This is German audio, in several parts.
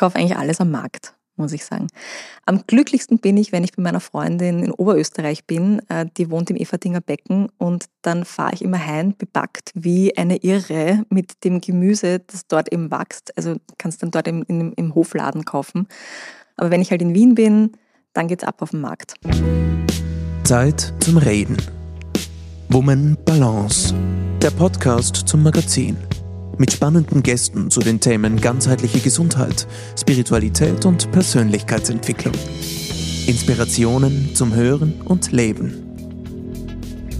kaufe eigentlich alles am Markt muss ich sagen. Am glücklichsten bin ich, wenn ich bei meiner Freundin in Oberösterreich bin. Äh, die wohnt im Everdinger Becken und dann fahre ich immer heim bepackt wie eine Irre mit dem Gemüse, das dort eben wächst. Also kannst dann dort im, im, im Hofladen kaufen. Aber wenn ich halt in Wien bin, dann geht's ab auf den Markt. Zeit zum Reden. Woman Balance. Der Podcast zum Magazin mit spannenden Gästen zu den Themen ganzheitliche Gesundheit, Spiritualität und Persönlichkeitsentwicklung. Inspirationen zum Hören und Leben.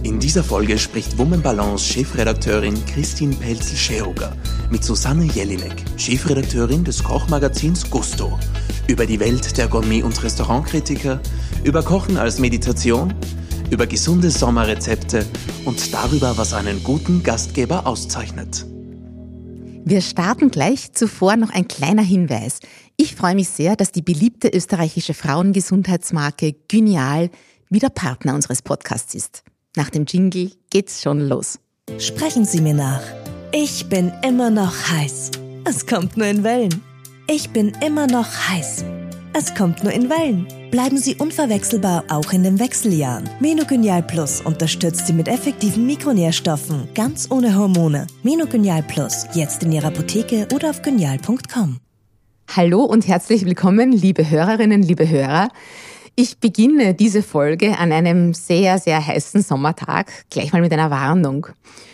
In dieser Folge spricht Woman Balance Chefredakteurin Christine Pelzel-Scheruger mit Susanne Jelinek, Chefredakteurin des Kochmagazins Gusto, über die Welt der Gourmet- und Restaurantkritiker, über Kochen als Meditation, über gesunde Sommerrezepte und darüber, was einen guten Gastgeber auszeichnet. Wir starten gleich. Zuvor noch ein kleiner Hinweis. Ich freue mich sehr, dass die beliebte österreichische Frauengesundheitsmarke Gynial wieder Partner unseres Podcasts ist. Nach dem Jingle geht's schon los. Sprechen Sie mir nach. Ich bin immer noch heiß. Es kommt nur in Wellen. Ich bin immer noch heiß. Es kommt nur in Wellen. Bleiben Sie unverwechselbar auch in den Wechseljahren. Menogenial Plus unterstützt Sie mit effektiven Mikronährstoffen, ganz ohne Hormone. Menogenial Plus, jetzt in Ihrer Apotheke oder auf genial.com. Hallo und herzlich willkommen, liebe Hörerinnen, liebe Hörer. Ich beginne diese Folge an einem sehr, sehr heißen Sommertag gleich mal mit einer Warnung.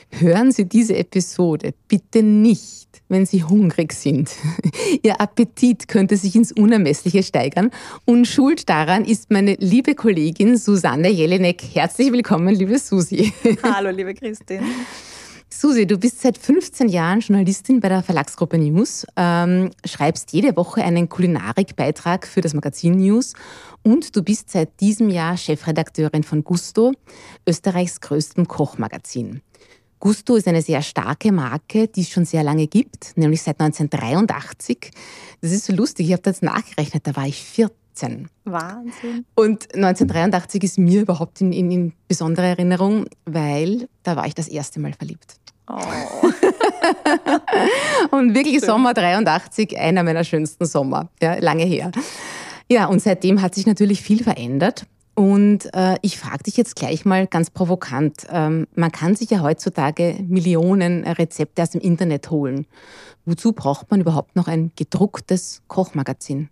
Hören Sie diese Episode bitte nicht wenn Sie hungrig sind. Ihr Appetit könnte sich ins Unermessliche steigern. Und schuld daran ist meine liebe Kollegin Susanne Jelinek. Herzlich willkommen, liebe Susi. Hallo, liebe Christine. Susi, du bist seit 15 Jahren Journalistin bei der Verlagsgruppe News, ähm, schreibst jede Woche einen Kulinarikbeitrag für das Magazin News und du bist seit diesem Jahr Chefredakteurin von Gusto, Österreichs größtem Kochmagazin. Gusto ist eine sehr starke Marke, die es schon sehr lange gibt, nämlich seit 1983. Das ist so lustig, ich habe das nachgerechnet, da war ich 14. Wahnsinn. Und 1983 ist mir überhaupt in, in, in besondere Erinnerung, weil da war ich das erste Mal verliebt. Oh. und wirklich Schön. Sommer 83, einer meiner schönsten Sommer, ja, lange her. Ja, und seitdem hat sich natürlich viel verändert. Und äh, ich frage dich jetzt gleich mal ganz provokant. Ähm, man kann sich ja heutzutage Millionen Rezepte aus dem Internet holen. Wozu braucht man überhaupt noch ein gedrucktes Kochmagazin?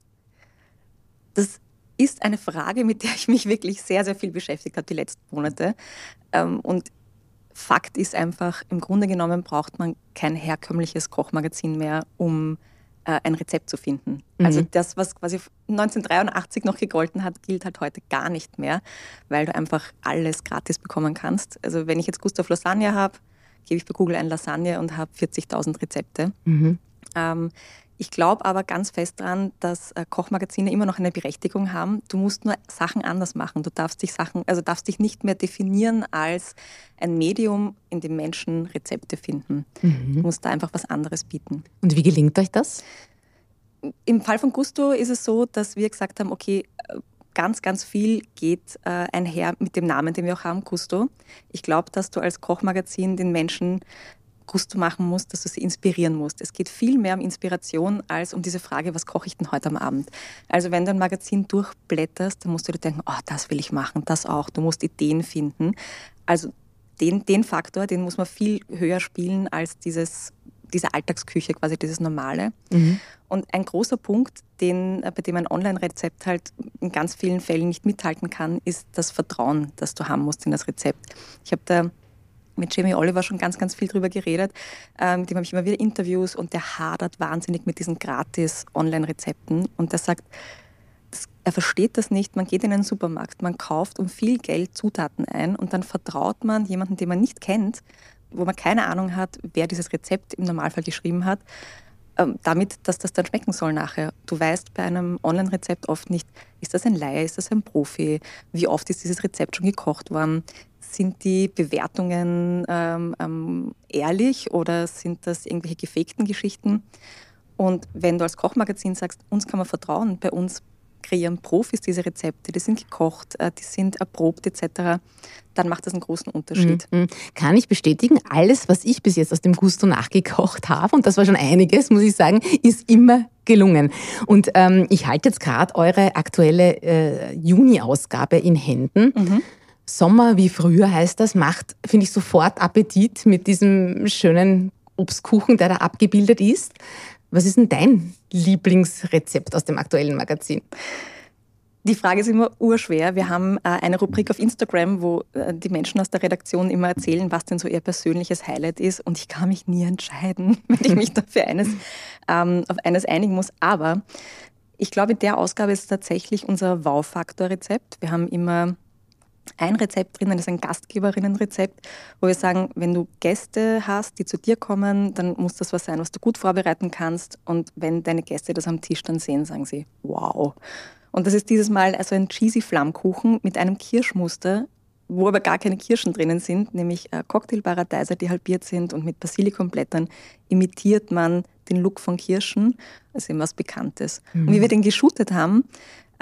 Das ist eine Frage, mit der ich mich wirklich sehr, sehr viel beschäftigt habe die letzten Monate. Ähm, und Fakt ist einfach, im Grunde genommen braucht man kein herkömmliches Kochmagazin mehr, um äh, ein Rezept zu finden. Mhm. Also das, was quasi 1983 noch gegolten hat, gilt halt heute gar nicht mehr, weil du einfach alles gratis bekommen kannst. Also wenn ich jetzt Gustav Lasagne habe, gebe ich bei Google ein Lasagne und habe 40.000 Rezepte. Mhm. Ähm, ich glaube aber ganz fest daran, dass äh, Kochmagazine immer noch eine Berechtigung haben. Du musst nur Sachen anders machen. Du darfst dich Sachen, also darfst dich nicht mehr definieren als ein Medium, in dem Menschen Rezepte finden. Mhm. Du musst da einfach was anderes bieten. Und wie gelingt euch das? Im Fall von Gusto ist es so, dass wir gesagt haben, okay, äh, ganz, ganz viel geht äh, einher mit dem Namen, den wir auch haben, Gusto. Ich glaube, dass du als Kochmagazin den Menschen Gusto machen musst, dass du sie inspirieren musst. Es geht viel mehr um Inspiration als um diese Frage, was koche ich denn heute am Abend? Also wenn du ein Magazin durchblätterst, dann musst du dir denken, oh, das will ich machen, das auch. Du musst Ideen finden. Also den, den Faktor, den muss man viel höher spielen als dieses, diese Alltagsküche, quasi dieses Normale. Mhm. Und ein großer Punkt, den, bei dem ein Online-Rezept halt in ganz vielen Fällen nicht mithalten kann, ist das Vertrauen, das du haben musst in das Rezept. Ich habe da mit Jamie Oliver schon ganz, ganz viel drüber geredet. Ähm, dem habe ich immer wieder Interviews und der hadert wahnsinnig mit diesen gratis Online-Rezepten. Und der sagt, er versteht das nicht. Man geht in einen Supermarkt, man kauft um viel Geld Zutaten ein und dann vertraut man jemanden, den man nicht kennt, wo man keine Ahnung hat, wer dieses Rezept im Normalfall geschrieben hat, ähm, damit, dass das dann schmecken soll nachher. Du weißt bei einem Online-Rezept oft nicht, ist das ein Laie, ist das ein Profi, wie oft ist dieses Rezept schon gekocht worden, sind die Bewertungen ähm, ähm, ehrlich oder sind das irgendwelche gefakten Geschichten? Und wenn du als Kochmagazin sagst, uns kann man vertrauen, bei uns kreieren Profis diese Rezepte, die sind gekocht, äh, die sind erprobt etc., dann macht das einen großen Unterschied. Mhm. Kann ich bestätigen, alles, was ich bis jetzt aus dem Gusto nachgekocht habe, und das war schon einiges, muss ich sagen, ist immer gelungen. Und ähm, ich halte jetzt gerade eure aktuelle äh, Juni-Ausgabe in Händen. Mhm. Sommer wie früher heißt das, macht, finde ich, sofort Appetit mit diesem schönen Obstkuchen, der da abgebildet ist. Was ist denn dein Lieblingsrezept aus dem aktuellen Magazin? Die Frage ist immer urschwer. Wir haben äh, eine Rubrik auf Instagram, wo äh, die Menschen aus der Redaktion immer erzählen, was denn so ihr persönliches Highlight ist. Und ich kann mich nie entscheiden, wenn ich mich dafür eines, ähm, auf eines einigen muss. Aber ich glaube, in der Ausgabe ist tatsächlich unser Wow-Faktor-Rezept. Wir haben immer ein Rezept drin, das ist ein Gastgeberinnenrezept, wo wir sagen, wenn du Gäste hast, die zu dir kommen, dann muss das was sein, was du gut vorbereiten kannst. Und wenn deine Gäste das am Tisch dann sehen, sagen sie, wow. Und das ist dieses Mal also ein cheesy Flammkuchen mit einem Kirschmuster, wo aber gar keine Kirschen drinnen sind, nämlich äh, Cocktailparadeiser, die halbiert sind und mit Basilikumblättern imitiert man den Look von Kirschen. Also eben was Bekanntes. Mhm. Und wie wir den geshootet haben,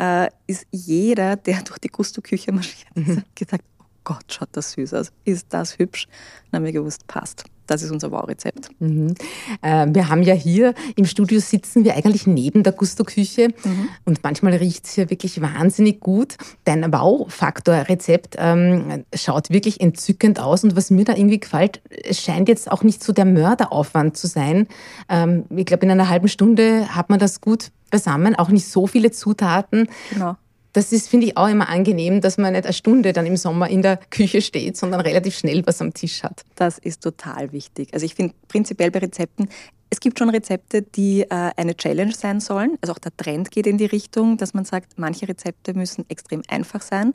äh, ist jeder, der durch die Gusto-Küche marschiert mhm. gesagt, oh Gott, schaut das süß aus, ist das hübsch. Dann haben wir gewusst, passt. Das ist unser Wow-Rezept. Mhm. Äh, wir haben ja hier im Studio sitzen wir eigentlich neben der Gusto-Küche mhm. und manchmal riecht es hier wirklich wahnsinnig gut. Dein Wow-Faktor-Rezept ähm, schaut wirklich entzückend aus und was mir da irgendwie gefällt, es scheint jetzt auch nicht so der Mörderaufwand zu sein. Ähm, ich glaube, in einer halben Stunde hat man das gut beisammen, auch nicht so viele Zutaten. Genau das ist, finde ich, auch immer angenehm, dass man nicht eine Stunde dann im Sommer in der Küche steht, sondern relativ schnell was am Tisch hat. Das ist total wichtig. Also ich finde prinzipiell bei Rezepten, es gibt schon Rezepte, die äh, eine Challenge sein sollen. Also auch der Trend geht in die Richtung, dass man sagt, manche Rezepte müssen extrem einfach sein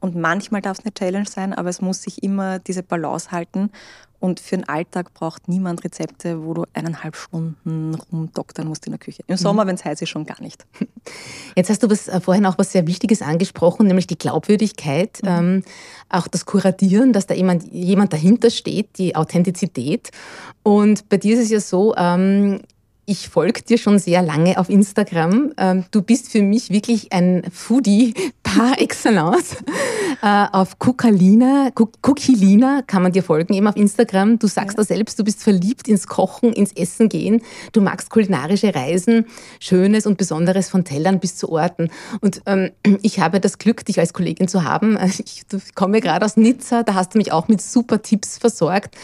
und manchmal darf es eine Challenge sein, aber es muss sich immer diese Balance halten. Und für den Alltag braucht niemand Rezepte, wo du eineinhalb Stunden rumdoktern musst in der Küche. Im mhm. Sommer, wenn es heiß ist, schon gar nicht. Jetzt hast du was, äh, vorhin auch was sehr Wichtiges angesprochen, nämlich die Glaubwürdigkeit, mhm. ähm, auch das Kuratieren, dass da jemand, jemand dahinter steht, die Authentizität. Und bei dir ist es ja so, ähm, ich folge dir schon sehr lange auf Instagram. Ähm, du bist für mich wirklich ein Foodie par excellence. Äh, auf Kukalina, Kukilina kann man dir folgen, eben auf Instagram. Du sagst ja. da selbst, du bist verliebt ins Kochen, ins Essen gehen. Du magst kulinarische Reisen, Schönes und Besonderes von Tellern bis zu Orten. Und ähm, ich habe das Glück, dich als Kollegin zu haben. Ich, komme gerade aus Nizza, da hast du mich auch mit super Tipps versorgt.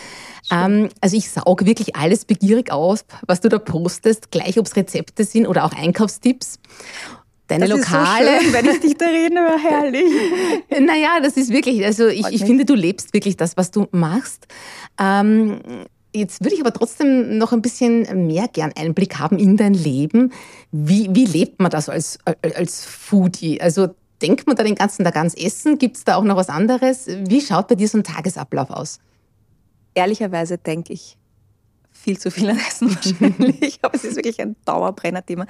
Ähm, also ich sauge wirklich alles begierig aus, was du da postest, gleich ob es Rezepte sind oder auch Einkaufstipps. Deine das Lokale. Ist so schön, wenn ich dich da reden höre, herrlich. naja, das ist wirklich, also ich, ich finde, du lebst wirklich das, was du machst. Ähm, Jetzt würde ich aber trotzdem noch ein bisschen mehr gern Einblick haben in dein Leben. Wie, wie lebt man das als, als Foodie? Also denkt man da den ganzen Tag ans Essen? Gibt es da auch noch was anderes? Wie schaut bei dir so ein Tagesablauf aus? ehrlicherweise denke ich viel zu viel an Essen wahrscheinlich, aber es ist wirklich ein Dauerbrenner-Thema.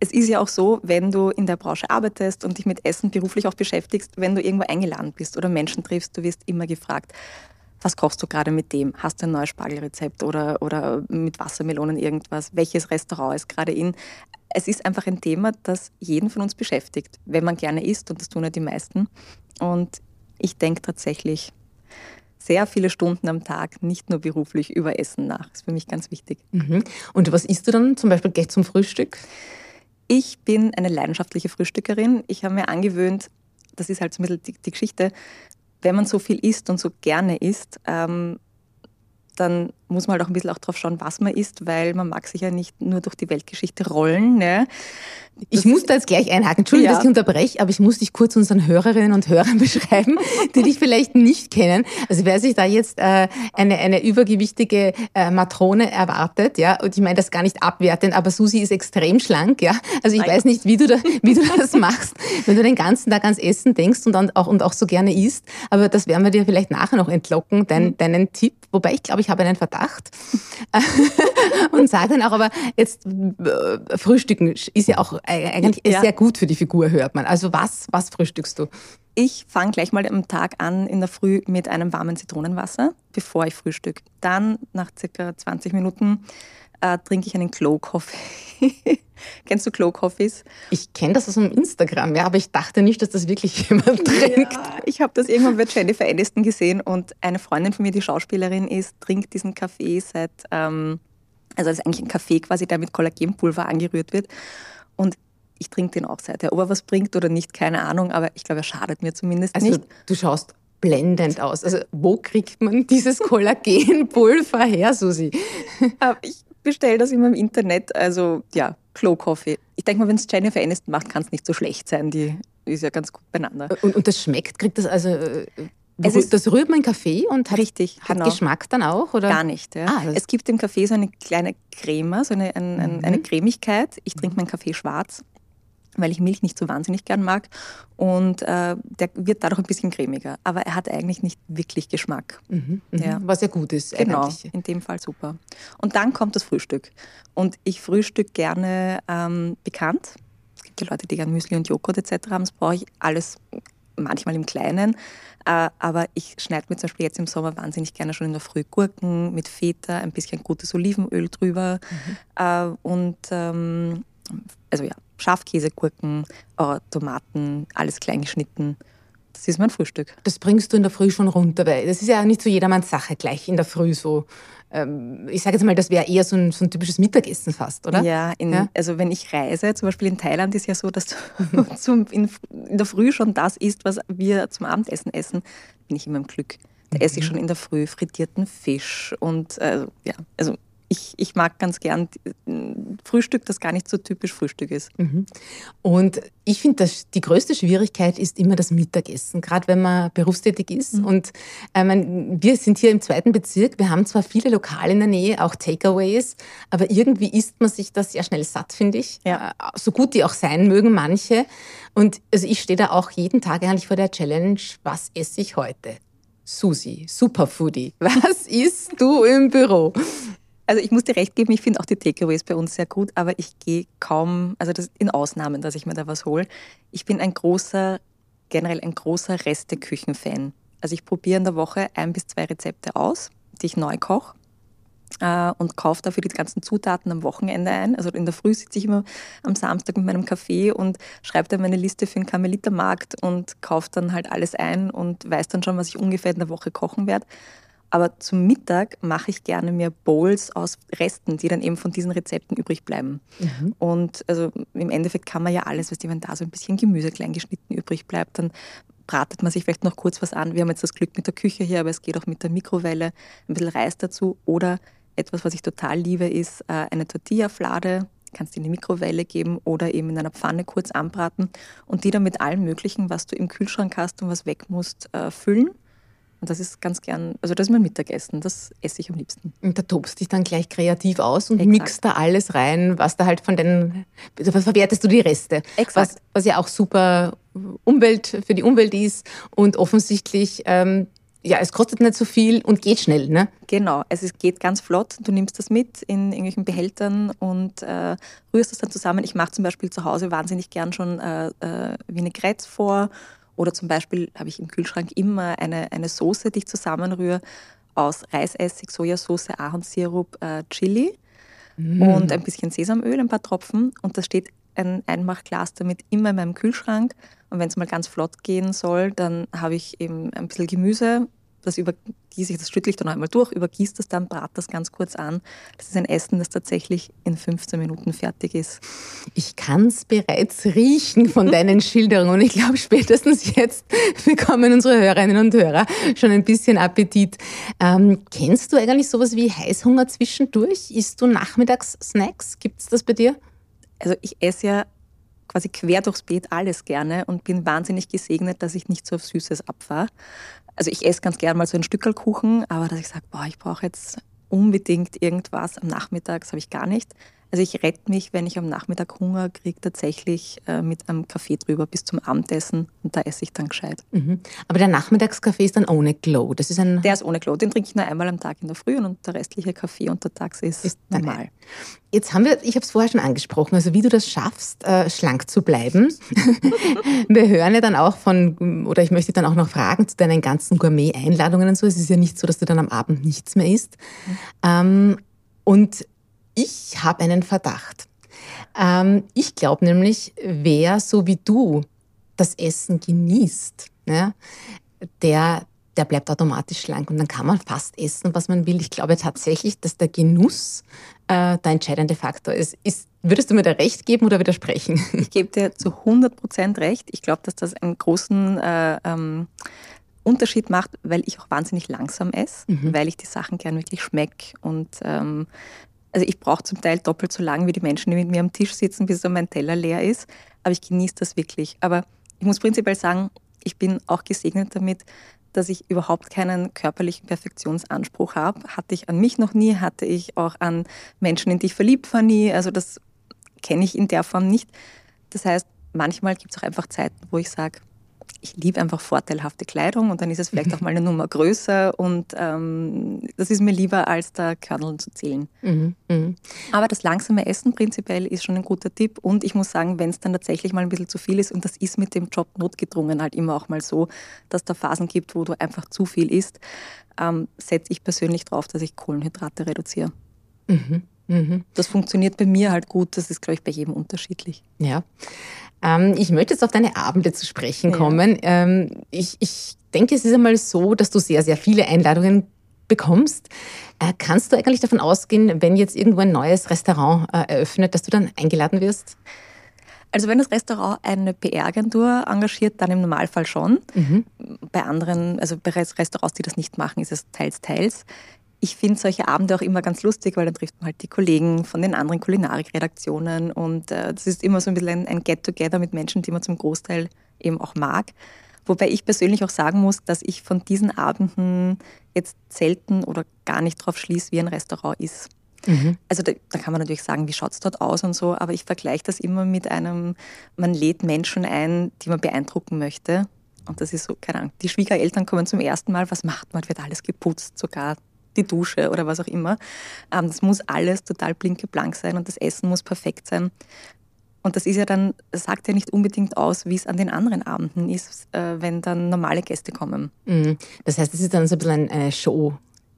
Es ist ja auch so, wenn du in der Branche arbeitest und dich mit Essen beruflich auch beschäftigst, wenn du irgendwo eingeladen bist oder Menschen triffst, du wirst immer gefragt, was kochst du gerade mit dem? Hast du ein neues Spargelrezept oder, oder mit Wassermelonen irgendwas? Welches Restaurant ist gerade in? Es ist einfach ein Thema, das jeden von uns beschäftigt, wenn man gerne isst und das tun ja die meisten. Und ich denke tatsächlich sehr viele Stunden am Tag, nicht nur beruflich, über Essen nach. Das ist für mich ganz wichtig. Mhm. Und was isst du dann zum Beispiel gleich zum Frühstück? Ich bin eine leidenschaftliche Frühstückerin. Ich habe mir angewöhnt, das ist halt so ein bisschen die, die Geschichte, wenn man so viel isst und so gerne isst, ähm, dann muss man halt auch ein bisschen auch drauf schauen, was man isst, weil man mag sich ja nicht nur durch die Weltgeschichte rollen. Ne? Ich muss da jetzt gleich einhaken. Entschuldigung, ja. dass ich unterbreche, aber ich muss dich kurz unseren Hörerinnen und Hörern beschreiben, die dich vielleicht nicht kennen. Also wer sich da jetzt äh, eine, eine übergewichtige äh, Matrone erwartet, ja, und ich meine das gar nicht abwertend, aber Susi ist extrem schlank, ja. Also ich Nein. weiß nicht, wie du, da, wie du das machst, wenn du den ganzen Tag ans Essen denkst und, dann auch, und auch so gerne isst. Aber das werden wir dir vielleicht nachher noch entlocken, dein, mhm. deinen Tipp. Wobei ich glaube, ich habe einen Verdacht. und sage dann auch, aber jetzt äh, Frühstücken ist ja auch eigentlich ja. sehr gut für die Figur, hört man. Also was, was frühstückst du? Ich fange gleich mal am Tag an in der Früh mit einem warmen Zitronenwasser, bevor ich frühstück. Dann nach circa 20 Minuten äh, trinke ich einen Glow Coffee. Kennst du Glow Coffees? Ich kenne das aus dem Instagram, ja, aber ich dachte nicht, dass das wirklich jemand trinkt. Ja, ich habe das irgendwann bei Jennifer Aniston gesehen und eine Freundin von mir, die Schauspielerin ist, trinkt diesen Kaffee seit, ähm, also das ist eigentlich ein Kaffee quasi, der mit Kollagenpulver angerührt wird. Und ich trinke den auch seither. Ob er was bringt oder nicht, keine Ahnung, aber ich glaube, er schadet mir zumindest also, nicht. Du schaust blendend aus. Also wo kriegt man dieses Kollagenpulver her, Susi? Ich bestelle das immer im Internet. Also ja, Glow Coffee. Ich denke mal, wenn es Jennifer Aniston macht, kann es nicht so schlecht sein. Die ist ja ganz gut beieinander. Und, und das schmeckt, kriegt das also... Äh, es ist, das rührt man Kaffee und hat, richtig, hat genau. Geschmack dann auch? Oder? Gar nicht. Ja. Ah, es gibt im Kaffee so eine kleine Creme, so eine, ein, ein, eine mhm. Cremigkeit. Ich trinke meinen Kaffee schwarz weil ich Milch nicht so wahnsinnig gern mag. Und äh, der wird dadurch ein bisschen cremiger. Aber er hat eigentlich nicht wirklich Geschmack. Mhm, mhm. ja. Was ja gut ist. Genau, eigentlich. in dem Fall super. Und dann kommt das Frühstück. Und ich frühstück gerne ähm, bekannt. Es gibt ja Leute, die gerne Müsli und Joghurt etc. haben. Das brauche ich alles manchmal im Kleinen. Äh, aber ich schneide mir zum Beispiel jetzt im Sommer wahnsinnig gerne schon in der Früh Gurken mit Feta, ein bisschen gutes Olivenöl drüber. Mhm. Äh, und ähm, also ja, Schafkäse, Gurken, äh, Tomaten, alles klein geschnitten. Das ist mein Frühstück. Das bringst du in der Früh schon runter, weil das ist ja nicht so jedermanns Sache, gleich in der Früh so. Ähm, ich sage jetzt mal, das wäre eher so ein, so ein, typisches Mittagessen fast, oder? Ja, in, ja, also wenn ich reise, zum Beispiel in Thailand ist ja so, dass du zum, in, in, der Früh schon das isst, was wir zum Abendessen essen, bin ich immer im Glück. Da esse ich mhm. schon in der Früh frittierten Fisch und äh, ja, also ich, ich mag ganz gern Frühstück, das gar nicht so typisch Frühstück ist. Mhm. Und ich finde, die größte Schwierigkeit ist immer das Mittagessen, gerade wenn man berufstätig ist. Mhm. Und äh, mein, wir sind hier im zweiten Bezirk. Wir haben zwar viele Lokale in der Nähe, auch Takeaways, aber irgendwie isst man sich das sehr schnell satt, finde ich. Ja. Äh, so gut die auch sein mögen, manche. Und also ich stehe da auch jeden Tag eigentlich vor der Challenge, was esse ich heute? Susi, Superfoodie, was isst du im Büro? Also ich muss dir recht geben, ich finde auch die Takeaways bei uns sehr gut, aber ich gehe kaum, also das in Ausnahmen, dass ich mir da was hole. Ich bin ein großer, generell ein großer Resteküchen-Fan. Also ich probiere in der Woche ein bis zwei Rezepte aus, die ich neu koche äh, und kaufe dafür die ganzen Zutaten am Wochenende ein. Also in der Früh sitze ich immer am Samstag mit meinem Kaffee und schreibe dann meine Liste für den Karmelitermarkt und kaufe dann halt alles ein und weiß dann schon, was ich ungefähr in der Woche kochen werde. Aber zum Mittag mache ich gerne mir Bowls aus Resten, die dann eben von diesen Rezepten übrig bleiben. Mhm. Und also im Endeffekt kann man ja alles, was wenn da so ein bisschen Gemüse klein geschnitten übrig bleibt, dann bratet man sich vielleicht noch kurz was an. Wir haben jetzt das Glück mit der Küche hier, aber es geht auch mit der Mikrowelle. Ein bisschen Reis dazu oder etwas, was ich total liebe, ist äh, eine Tortilla-Flade. Kannst du in die Mikrowelle geben oder eben in einer Pfanne kurz anbraten und die dann mit allem Möglichen, was du im Kühlschrank hast und was weg musst, äh, füllen und das ist ganz gern, also das ist mein Mittagessen, das esse ich am liebsten. Und da tobst dich dann gleich kreativ aus und Exakt. mixt da alles rein, was da halt von den, also was verwertest du die Reste? Exakt. Was, was ja auch super Umwelt, für die Umwelt ist und offensichtlich, ähm, ja, es kostet nicht so viel und geht schnell, ne? Genau, also es geht ganz flott. Du nimmst das mit in irgendwelchen Behältern und äh, rührst das dann zusammen. Ich mache zum Beispiel zu Hause wahnsinnig gern schon äh, äh, Vinaigrettes vor oder zum Beispiel habe ich im Kühlschrank immer eine, eine Soße, die ich zusammenrühre aus Reisessig, Sojasauce, Ahornsirup, äh, Chili mm. und ein bisschen Sesamöl, ein paar Tropfen. Und da steht ein Einmachglas damit immer in meinem Kühlschrank. Und wenn es mal ganz flott gehen soll, dann habe ich eben ein bisschen Gemüse, das übergieße ich, das schüttle ich dann einmal durch, übergieße das dann, brate das ganz kurz an. Das ist ein Essen, das tatsächlich in 15 Minuten fertig ist. Ich kann es bereits riechen von deinen Schilderungen und ich glaube, spätestens jetzt bekommen unsere Hörerinnen und Hörer schon ein bisschen Appetit. Ähm, kennst du eigentlich sowas wie Heißhunger zwischendurch? Isst du nachmittags Snacks? Gibt es das bei dir? Also ich esse ja quasi quer durchs Beet alles gerne und bin wahnsinnig gesegnet, dass ich nicht so auf Süßes abfahre also ich esse ganz gern mal so ein Stückel Kuchen, aber dass ich sage, boah, ich brauche jetzt unbedingt irgendwas am Nachmittag, das habe ich gar nicht. Also ich rette mich, wenn ich am Nachmittag Hunger kriege, tatsächlich äh, mit einem Kaffee drüber bis zum Abendessen und da esse ich dann gescheit. Mhm. Aber der Nachmittagskaffee ist dann ohne Glow. Das ist ein der ist ohne Glow. Den trinke ich nur einmal am Tag in der Früh und der restliche Kaffee untertags ist, ist normal. Jetzt haben wir, ich habe es vorher schon angesprochen, also wie du das schaffst, äh, schlank zu bleiben. wir hören ja dann auch von, oder ich möchte dann auch noch fragen zu deinen ganzen Gourmet-Einladungen und so. Es ist ja nicht so, dass du dann am Abend nichts mehr isst. Mhm. Ähm, und Ich habe einen Verdacht. Ähm, ich glaube nämlich, wer so wie du das Essen genießt, ja, der, der bleibt automatisch schlank und dann kann man fast essen, was man will. Ich glaube tatsächlich, dass der Genuss äh, der entscheidende Faktor ist. ist. Würdest du mir da recht geben oder widersprechen? Ich gebe dir zu 100 Prozent recht. Ich glaube, dass das einen großen äh, ähm, Unterschied macht, weil ich auch wahnsinnig langsam esse, mhm. weil ich die Sachen gern wirklich schmecke und ähm, also ich brauche zum Teil doppelt so lang wie die Menschen, die mit mir am Tisch sitzen, bis so mein Teller leer ist. Aber ich genieße das wirklich. Aber ich muss prinzipiell sagen, ich bin auch gesegnet damit, dass ich überhaupt keinen körperlichen Perfektionsanspruch habe. Hatte ich an mich noch nie, hatte ich auch an Menschen, in die ich verliebt war nie. Also das kenne ich in der Form nicht. Das heißt, manchmal gibt es auch einfach Zeiten, wo ich sage, ich liebe einfach vorteilhafte Kleidung und dann ist es vielleicht mhm. auch mal eine Nummer größer und ähm, das ist mir lieber, als da Körneln zu zählen. Mhm. Mhm. Aber das langsame Essen prinzipiell ist schon ein guter Tipp und ich muss sagen, wenn es dann tatsächlich mal ein bisschen zu viel ist und das ist mit dem Job notgedrungen halt immer auch mal so, dass da Phasen gibt, wo du einfach zu viel isst, ähm, setze ich persönlich drauf, dass ich Kohlenhydrate reduziere. Mhm. Mhm. Das funktioniert bei mir halt gut, das ist, glaube ich, bei jedem unterschiedlich. Ja. Ähm, ich möchte jetzt auf deine Abende zu sprechen kommen. Ja. Ähm, ich, ich denke, es ist einmal so, dass du sehr, sehr viele Einladungen bekommst. Äh, kannst du eigentlich davon ausgehen, wenn jetzt irgendwo ein neues Restaurant äh, eröffnet, dass du dann eingeladen wirst? Also wenn das Restaurant eine PR-Agentur engagiert, dann im Normalfall schon. Mhm. Bei anderen, also bei Restaurants, die das nicht machen, ist es teils, teils ich finde solche Abende auch immer ganz lustig, weil dann trifft man halt die Kollegen von den anderen Kulinarikredaktionen und äh, das ist immer so ein bisschen ein, Get-Together mit Menschen, die man zum Großteil eben auch mag. Wobei ich persönlich auch sagen muss, dass ich von diesen Abenden jetzt selten oder gar nicht drauf schließe, wie ein Restaurant ist. Mhm. Also da, da, kann man natürlich sagen, wie schaut es dort aus und so, aber ich vergleiche das immer mit einem, man lädt Menschen ein, die man beeindrucken möchte. Und das ist so, keine Ahnung, die Schwiegereltern kommen zum ersten Mal, was macht man? Wird alles geputzt, sogar die Dusche oder was auch immer. Ähm, das muss alles total blinkeblank sein und das Essen muss perfekt sein. Und das ist ja dann, sagt ja nicht unbedingt aus, wie es an den anderen Abenden ist, äh, wenn dann normale Gäste kommen. Mhm. Das heißt, es ist dann so ein bisschen eine Show,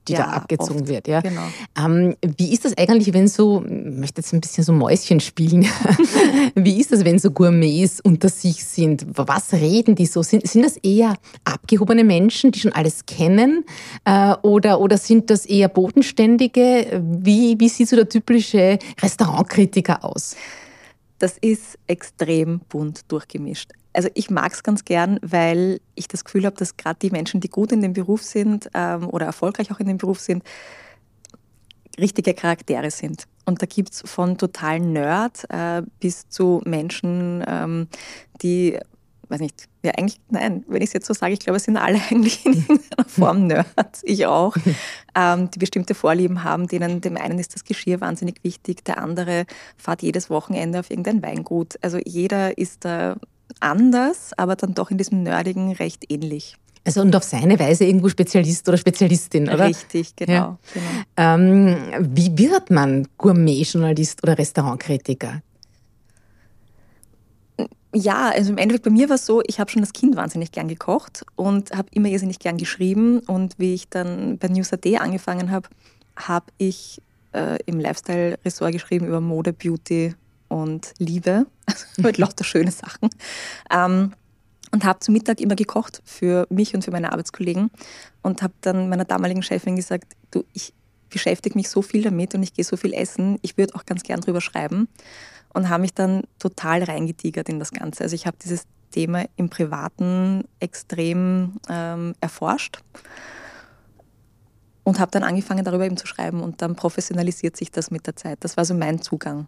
die ja, da abgezogen oft. wird. Ja? Genau. Ähm, wie ist das eigentlich, wenn so, ich möchte jetzt ein bisschen so Mäuschen spielen, wie ist das, wenn so Gourmets unter sich sind? Was reden die so? Sind, sind das eher abgehobene Menschen, die schon alles kennen? Äh, oder, oder sind das eher Bodenständige? Wie, wie sieht so der typische Restaurantkritiker aus? Das ist extrem bunt durchgemischt also ich mag es ganz gern, weil ich das Gefühl habe, dass gerade die Menschen, die gut in dem Beruf sind ähm, oder erfolgreich auch in dem Beruf sind, richtige Charaktere sind. Und da gibt es von totalen Nerd äh, bis zu Menschen, ähm, die, weiß nicht, ja eigentlich, nein, wenn ich es jetzt so sage, ich glaube, es sind alle eigentlich in irgendeiner Form Nerds, ich auch, ähm, die bestimmte Vorlieben haben, denen dem einen ist das Geschirr wahnsinnig wichtig, der andere fährt jedes Wochenende auf irgendein Weingut. Also jeder ist da anders, aber dann doch in diesem Nerdigen recht ähnlich. Also und auf seine Weise irgendwo Spezialist oder Spezialistin, oder? Richtig, genau. Ja. genau. Ähm, wie wird man Gourmet-Journalist oder Restaurantkritiker? Ja, also im Endeffekt bei mir war es so, ich habe schon als Kind wahnsinnig gern gekocht und habe immer irrsinnig gern geschrieben. Und wie ich dann bei News.at angefangen habe, habe ich äh, im Lifestyle-Ressort geschrieben über Mode, Beauty und Liebe, mit lauter schöne Sachen. Ähm, und habe zu Mittag immer gekocht für mich und für meine Arbeitskollegen und habe dann meiner damaligen Chefin gesagt, du, ich beschäftige mich so viel damit und ich gehe so viel essen, ich würde auch ganz gern drüber schreiben und habe mich dann total reingetigert in das Ganze. Also ich habe dieses Thema im Privaten extrem ähm, erforscht und habe dann angefangen, darüber eben zu schreiben und dann professionalisiert sich das mit der Zeit. Das war so mein Zugang.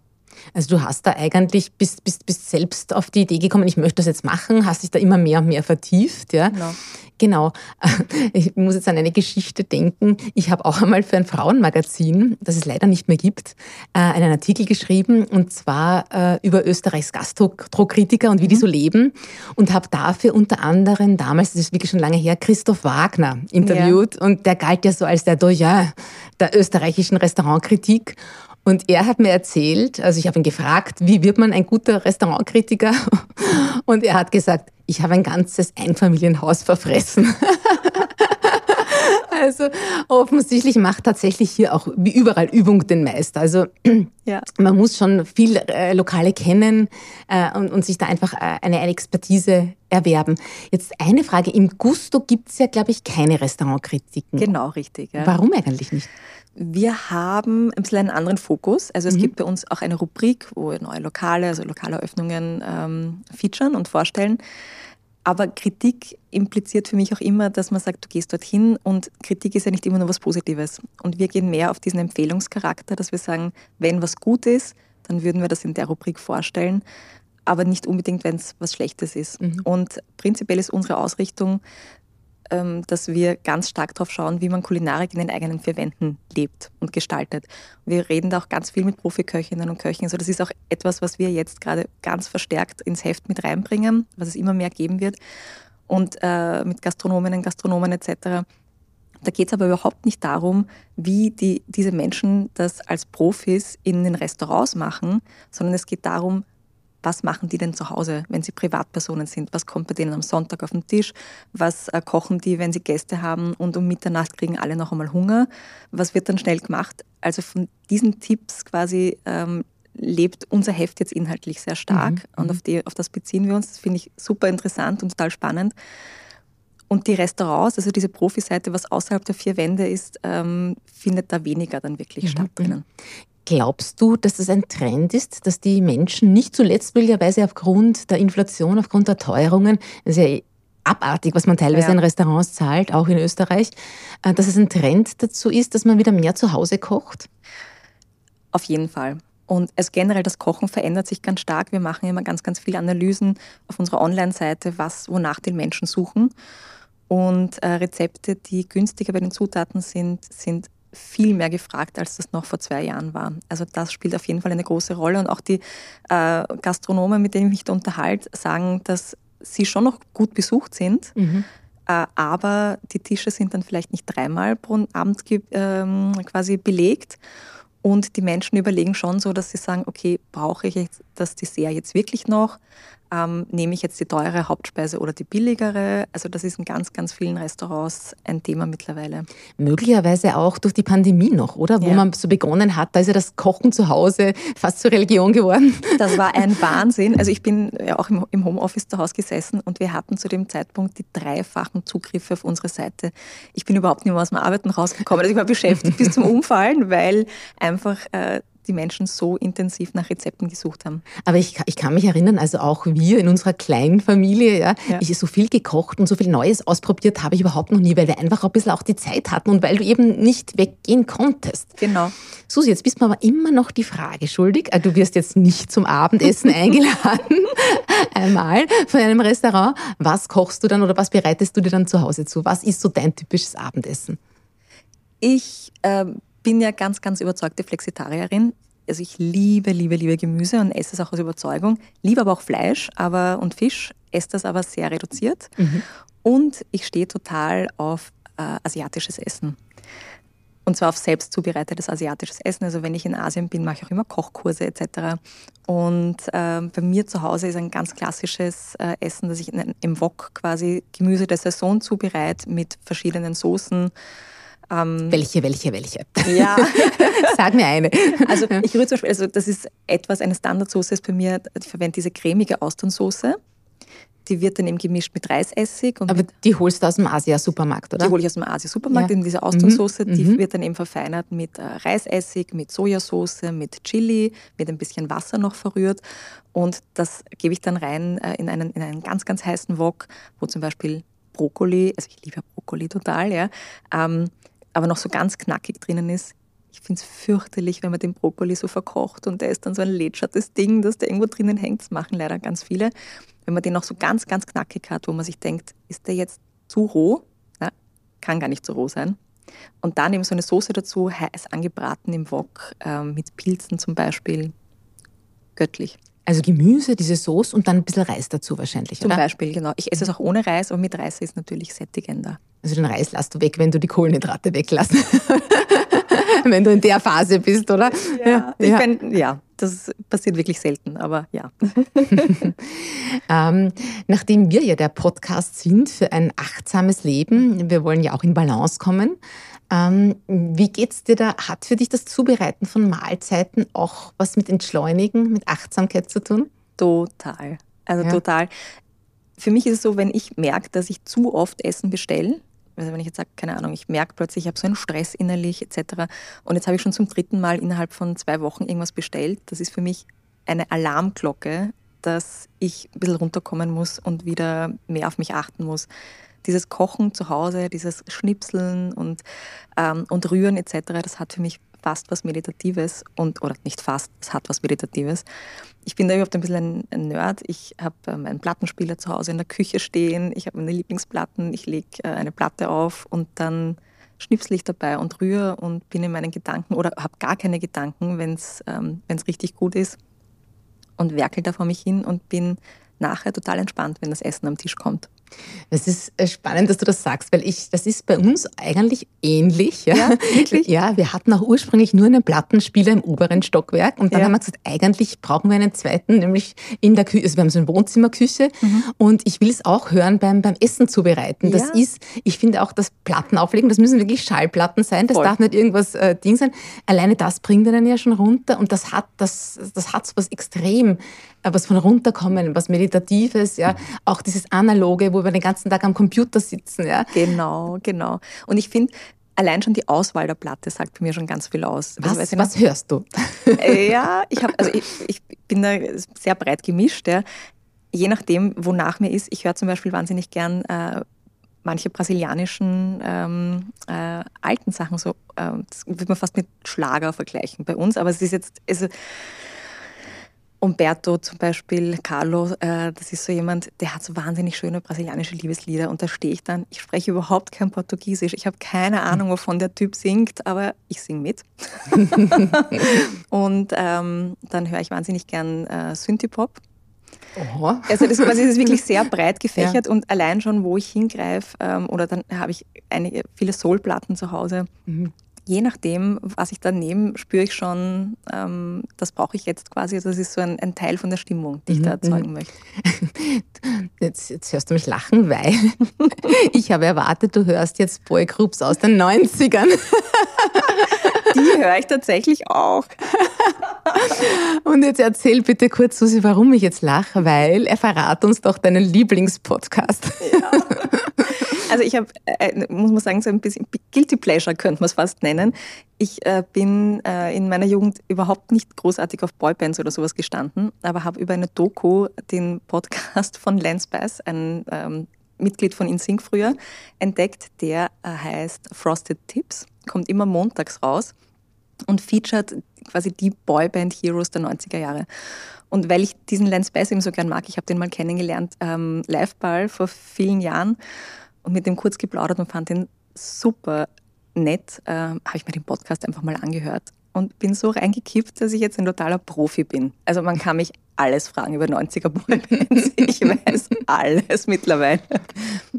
Also du hast da eigentlich, bist, bist, bist selbst auf die Idee gekommen, ich möchte das jetzt machen, hast dich da immer mehr und mehr vertieft. Ja? Genau. Genau. Ich muss jetzt an eine Geschichte denken. Ich habe auch einmal für ein Frauenmagazin, das es leider nicht mehr gibt, äh, einen Artikel geschrieben und zwar äh, über Österreichs Gastrokritiker und wie die mhm. so leben und habe dafür unter anderem damals, das ist wirklich schon lange her, Christoph Wagner interviewt ja. und der galt ja so als der Doyen der österreichischen Restaurantkritik. Und er hat mir erzählt, also ich habe ihn gefragt, wie wird man ein guter Restaurantkritiker? Und er hat gesagt, ich habe ein ganzes Einfamilienhaus verfressen. Also offensichtlich macht tatsächlich hier auch wie überall Übung den Meister. Also ja. man muss schon viel äh, Lokale kennen äh, und, und, sich da einfach äh, eine, eine, Expertise erwerben. Jetzt eine Frage, im Gusto gibt es ja, glaube ich, keine Restaurantkritiken. Genau, richtig. Ja. Warum eigentlich nicht? Wir haben ein bisschen einen anderen Fokus. Also es mhm. gibt bei uns auch eine Rubrik, wo wir neue Lokale, also Lokaleröffnungen ähm, featuren und vorstellen. Aber Kritik impliziert für mich auch immer, dass man sagt, du gehst dorthin und Kritik ist ja nicht immer nur was Positives. Und wir gehen mehr auf diesen Empfehlungscharakter, dass wir sagen, wenn was gut ist, dann würden wir das in der Rubrik vorstellen, aber nicht unbedingt, wenn es was Schlechtes ist. Mhm. Und prinzipiell ist unsere Ausrichtung, dass wir ganz stark darauf schauen, wie man Kulinarik in den eigenen vier Wänden lebt und gestaltet. Wir reden da auch ganz viel mit Profiköchinnen und Köchen. Also das ist auch etwas, was wir jetzt gerade ganz verstärkt ins Heft mit reinbringen, was es immer mehr geben wird. Und äh, mit Gastronominnen, Gastronomen etc. Da geht es aber überhaupt nicht darum, wie die, diese Menschen das als Profis in den Restaurants machen, sondern es geht darum, was machen die denn zu Hause, wenn sie Privatpersonen sind? Was kommt bei denen am Sonntag auf den Tisch? Was äh, kochen die, wenn sie Gäste haben und um Mitternacht kriegen alle noch einmal Hunger? Was wird dann schnell gemacht? Also von diesen Tipps quasi ähm, lebt unser Heft jetzt inhaltlich sehr stark mhm. und auf, die, auf das beziehen wir uns. Das finde ich super interessant und total spannend. Und die Restaurants, also diese Profiseite, was außerhalb der vier Wände ist, ähm, findet da weniger dann wirklich mhm. statt drinnen. Glaubst du, dass das ein Trend ist, dass die Menschen nicht zuletzt möglicherweise aufgrund der Inflation, aufgrund der Teuerungen, das ist ja abartig, was man teilweise ja. in Restaurants zahlt, auch in Österreich, äh, dass es ein Trend dazu ist, dass man wieder mehr zu Hause kocht? Auf jeden Fall. Und also generell das Kochen verändert sich ganz stark. Wir machen immer ganz, ganz viele Analysen auf unserer Online-Seite, was, wonach die Menschen suchen. Und äh, Rezepte, die günstiger bei den Zutaten sind, sind viel mehr gefragt, als das noch vor zwei Jahren war. Also das spielt auf jeden Fall eine große Rolle. Und auch die äh, Gastronomen, mit denen ich mich da unterhalte, sagen, dass sie schon noch gut besucht sind. Mhm. Äh, aber die Tische sind dann vielleicht nicht dreimal pro Abend ähm, quasi belegt. Und die Menschen überlegen schon so, dass sie sagen, okay, brauche ich das Dessert jetzt wirklich noch? Ähm, nehme ich jetzt die teure Hauptspeise oder die billigere? Also das ist in ganz, ganz vielen Restaurants ein Thema mittlerweile. Möglicherweise auch durch die Pandemie noch, oder? Wo ja. man so begonnen hat, da ist ja das Kochen zu Hause fast zur Religion geworden. Das war ein Wahnsinn. Also ich bin ja auch im Homeoffice zu Hause gesessen und wir hatten zu dem Zeitpunkt die dreifachen Zugriffe auf unsere Seite. Ich bin überhaupt nicht mehr aus dem Arbeiten rausgekommen. Also ich war beschäftigt bis zum Umfallen, weil einfach äh, die Menschen so intensiv nach Rezepten gesucht haben. Aber ich, ich kann mich erinnern, also auch wir in unserer kleinen Familie, ja, ja. ich so viel gekocht und so viel Neues ausprobiert habe ich überhaupt noch nie, weil wir einfach ein bisschen auch die Zeit hatten und weil du eben nicht weggehen konntest. Genau. Susi, jetzt bist du mir aber immer noch die Frage schuldig. Äh, du wirst jetzt nicht zum Abendessen eingeladen, einmal von einem Restaurant. Was kochst du dann oder was bereitest du dir dann zu Hause zu? Was ist so dein typisches Abendessen? Ich ähm, bin ja ganz, ganz überzeugte Flexitarierin. Also ich liebe, liebe, liebe Gemüse und esse es auch aus Überzeugung. Liebe aber auch Fleisch aber, und Fisch, esse das aber sehr reduziert. Mhm. Und ich stehe total auf äh, asiatisches Essen. Und zwar auf selbst zubereitetes asiatisches Essen. Also wenn ich in Asien bin, mache ich auch immer Kochkurse etc. Und äh, bei mir zu Hause ist ein ganz klassisches äh, Essen, dass ich in, im Wok quasi Gemüse der Saison zubereite mit verschiedenen Soßen ähm, welche, welche, welche? Ja. Sag mir eine. Also ich rühre zum Beispiel, also das ist etwas, eine Standardsoße ist bei mir, ich verwende diese cremige Austernsoße. Die wird dann eben gemischt mit Reisessig. Aber die holst du aus dem Asia-Supermarkt, oder? Die hole ich aus dem Asia-Supermarkt, ja. diese Austernsoße. Mhm. Die mhm. wird dann eben verfeinert mit äh, Reisessig, mit Sojasauce, mit Chili, mit ein bisschen Wasser noch verrührt. Und das gebe ich dann rein äh, in, einen, in einen ganz, ganz heißen Wok, wo zum Beispiel Brokkoli, also ich liebe Brokkoli total, ja, ähm, aber noch so ganz knackig drinnen ist. Ich finde es fürchterlich, wenn man den Brokkoli so verkocht und der ist dann so ein lätschertes Ding, das da irgendwo drinnen hängt. Das machen leider ganz viele. Wenn man den noch so ganz, ganz knackig hat, wo man sich denkt, ist der jetzt zu roh? Ja, kann gar nicht zu roh sein. Und dann eben so eine Soße dazu, heiß angebraten im Wok, äh, mit Pilzen zum Beispiel. Göttlich. Also Gemüse, diese Soße und dann ein bisschen Reis dazu wahrscheinlich, Zum oder? Beispiel, genau. Ich esse es auch ohne Reis, aber mit Reis ist es natürlich sättigender. Also den Reis lässt du weg, wenn du die Kohlenhydrate weglässt. wenn du in der Phase bist, oder? Ja, ich ja. Mein, ja das passiert wirklich selten, aber ja. ähm, nachdem wir ja der Podcast sind für ein achtsames Leben, wir wollen ja auch in Balance kommen. Ähm, wie geht's dir da? Hat für dich das Zubereiten von Mahlzeiten auch was mit Entschleunigen, mit Achtsamkeit zu tun? Total. Also ja. total. Für mich ist es so, wenn ich merke, dass ich zu oft Essen bestelle, also wenn ich jetzt sage, keine Ahnung, ich merke plötzlich, ich habe so einen Stress innerlich etc. Und jetzt habe ich schon zum dritten Mal innerhalb von zwei Wochen irgendwas bestellt. Das ist für mich eine Alarmglocke, dass ich ein bisschen runterkommen muss und wieder mehr auf mich achten muss. Dieses Kochen zu Hause, dieses Schnipseln und, ähm, und Rühren etc., das hat für mich fast was Meditatives und, oder nicht fast, es hat was Meditatives. Ich bin da überhaupt ein bisschen ein, Nerd. Ich habe äh, meinen Plattenspieler zu Hause in der Küche stehen. Ich habe meine Lieblingsplatten. Ich lege äh, eine Platte auf und dann schnipsle ich dabei und rühre und bin in meinen Gedanken oder habe gar keine Gedanken, wenn es ähm, richtig gut ist und werkel da vor mich hin und bin nachher total entspannt, wenn das Essen am Tisch kommt. Es ist äh, spannend, dass du das sagst, weil ich, das ist bei uns eigentlich ähnlich. Ja, ja wirklich? Ja, wir hatten auch ursprünglich nur einen Plattenspieler im oberen Stockwerk und dann ja. haben wir gesagt, eigentlich brauchen wir einen zweiten, nämlich in der Küche. Also wir haben so eine Wohnzimmerküche mhm. und ich will es auch hören beim, beim Essen zubereiten. Das ja. ist, ich finde auch das Platten auflegen, das müssen wirklich Schallplatten sein, das Voll. darf nicht irgendwas äh, Ding sein. Alleine das bringt einen ja schon runter und das hat, das, das hat so was extrem was von runterkommen, was Meditatives, ja, auch dieses Analoge, wo wir den ganzen Tag am Computer sitzen, ja. Genau, genau. Und ich finde, allein schon die Auswahl der Platte sagt mir schon ganz viel aus. Was, also, was hörst du? Äh, ja, ich, hab, also ich, ich bin da sehr breit gemischt. Ja. Je nachdem, wonach mir ist. Ich höre zum Beispiel wahnsinnig gern äh, manche brasilianischen ähm, äh, alten Sachen. So, äh, das würde man fast mit Schlager vergleichen bei uns. Aber es ist jetzt, also, Umberto zum Beispiel, Carlo, äh, das ist so jemand, der hat so wahnsinnig schöne brasilianische Liebeslieder und da stehe ich dann, ich spreche überhaupt kein Portugiesisch, ich habe keine Ahnung, wovon der Typ singt, aber ich singe mit. und ähm, dann höre ich wahnsinnig gern äh, Synthipop. Oho. Also das, quasi, das ist wirklich sehr breit gefächert ja. und allein schon, wo ich hingreife, ähm, oder dann habe ich einige, viele Soulplatten zu Hause. Mhm je nachdem, was ich da nehme, spüre ich schon, ähm, das brauche ich jetzt quasi. Das ist so ein, ein, Teil von der Stimmung, die ich da mhm, erzeugen mhm. möchte. Jetzt, jetzt hörst du mich lachen, weil ich habe erwartet, du hörst jetzt Boygroups aus den 90ern. Die höre ich tatsächlich auch. Und jetzt erzähl bitte kurz, Susi, warum ich jetzt lache, weil er verrat uns doch deinen Lieblingspodcast. Ja. Also ich habe, äh, muss man sagen, so ein bisschen Guilty Pleasure könnte man es fast nennen. Ich äh, bin äh, in meiner Jugend überhaupt nicht großartig auf Boybands oder sowas gestanden, aber habe über eine Doku den Podcast von Lance Bass, ein ähm, Mitglied von InSync früher, entdeckt. Der äh, heißt Frosted Tips, kommt immer montags raus und featured quasi die Boyband-Heroes der 90er Jahre. Und weil ich diesen Lance Bass eben so gern mag, ich habe den mal kennengelernt, ähm, Liveball vor vielen Jahren und mit dem kurz geplaudert und fand den super nett, äh, habe ich mir den Podcast einfach mal angehört und bin so reingekippt, dass ich jetzt ein totaler Profi bin. Also man kann mich alles fragen über 90er Boybands. Ich weiß alles mittlerweile.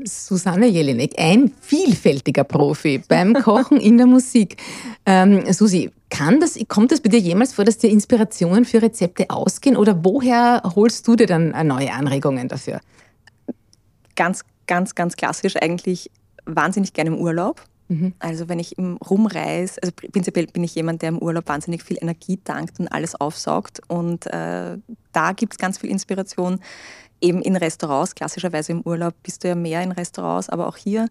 Susanne Jelinek, ein vielfältiger Profi beim Kochen in der Musik. Ähm, Susi, kann das, kommt es bei dir jemals vor, dass dir Inspirationen für Rezepte ausgehen oder woher holst du dir dann neue Anregungen dafür? Ganz ganz, ganz klassisch eigentlich wahnsinnig gerne im Urlaub. Mhm. Also wenn ich im rumreise, also prinzipiell bin ich jemand, der im Urlaub wahnsinnig viel Energie tankt und alles aufsaugt. Und äh, da gibt es ganz viel Inspiration. Eben in Restaurants, klassischerweise im Urlaub bist du ja mehr in Restaurants, aber auch hier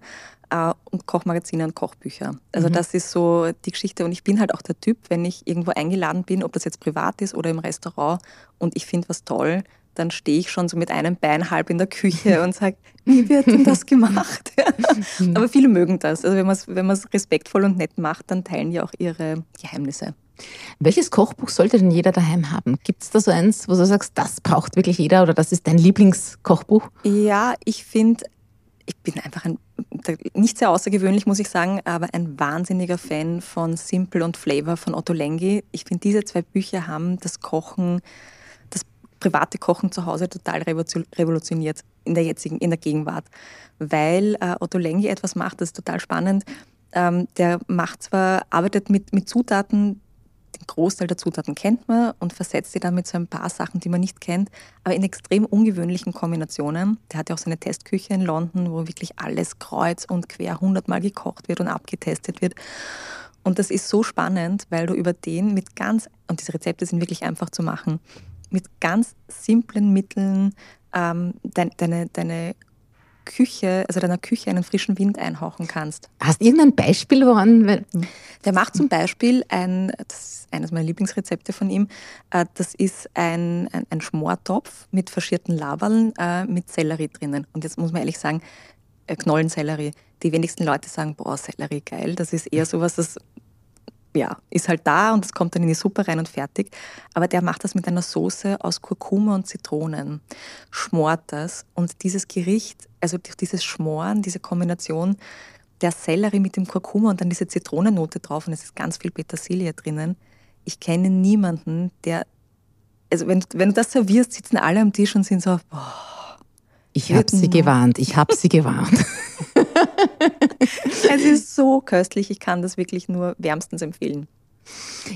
äh, und Kochmagazine und Kochbücher. Also mhm. das ist so die Geschichte. Und ich bin halt auch der Typ, wenn ich irgendwo eingeladen bin, ob das jetzt privat ist oder im Restaurant und ich finde was toll, dann stehe ich schon so mit einem Bein halb in der Küche und sage, wie wird denn das gemacht? Aber viele mögen das. Also wenn man es wenn respektvoll und nett macht, dann teilen die auch ihre Geheimnisse. Welches Kochbuch sollte denn jeder daheim haben? Gibt es da so eins, wo du sagst, das braucht wirklich jeder oder das ist dein Lieblingskochbuch? Ja, ich finde, ich bin einfach ein, nicht sehr außergewöhnlich, muss ich sagen, aber ein wahnsinniger Fan von Simple und Flavor von Otto Lengi. Ich finde, diese zwei Bücher haben das Kochen private Kochen zu Hause total revolutioniert in der jetzigen, in der Gegenwart. Weil äh, Otto Lengi etwas macht, das ist total spannend. Ähm, der macht zwar, arbeitet mit, mit Zutaten, den Großteil der Zutaten kennt man und versetzt sie dann mit so ein paar Sachen, die man nicht kennt, aber in extrem ungewöhnlichen Kombinationen. Der hat ja auch seine Testküche in London, wo wirklich alles kreuz und quer hundertmal gekocht wird und abgetestet wird. Und das ist so spannend, weil du über den mit ganz, und diese Rezepte sind wirklich einfach zu machen, mit ganz simplen Mitteln ähm, deine, deine, deine Küche, also deiner Küche einen frischen Wind einhauchen kannst. Hast du irgendein Beispiel, woran? Der macht zum Beispiel ein, das ist eines meiner Lieblingsrezepte von ihm, äh, das ist ein, ein, ein Schmortopf mit faschierten Laberln äh, mit Sellerie drinnen. Und jetzt muss man ehrlich sagen, äh, Knollensellerie. Die wenigsten Leute sagen, boah, Sellerie geil. Das ist eher sowas, das ja, ist halt da und es kommt dann in die Suppe rein und fertig. Aber der macht das mit einer Soße aus Kurkuma und Zitronen, schmort das und dieses Gericht, also durch dieses Schmoren, diese Kombination der Sellerie mit dem Kurkuma und dann diese Zitronennote drauf und es ist ganz viel Petersilie drinnen. Ich kenne niemanden, der, also wenn, wenn du das servierst, sitzen alle am Tisch und sind so, boah. Ich habe sie gewarnt, ich habe sie gewarnt. es ist so köstlich, ich kann das wirklich nur wärmstens empfehlen.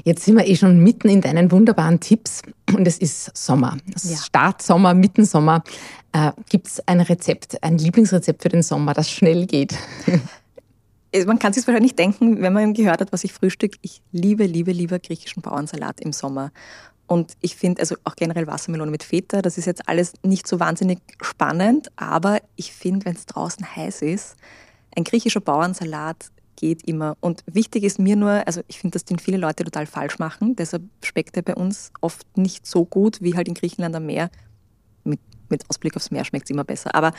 Jetzt sind wir eh schon mitten in deinen wunderbaren Tipps und es ist Sommer. Ja. Start Sommer, mitten Sommer. Äh, Gibt es ein Rezept, ein Lieblingsrezept für den Sommer, das schnell geht? Man kann sich wahrscheinlich denken, wenn man gehört hat, was ich frühstück. Ich liebe, liebe, liebe griechischen Bauernsalat im Sommer. Und ich finde, also auch generell Wassermelone mit Feta, das ist jetzt alles nicht so wahnsinnig spannend, aber ich finde, wenn es draußen heiß ist, ein griechischer Bauernsalat geht immer. Und wichtig ist mir nur, also ich finde, das den viele Leute total falsch machen. Deshalb schmeckt er bei uns oft nicht so gut wie halt in Griechenland am Meer. Mit, mit Ausblick aufs Meer schmeckt es immer besser. Aber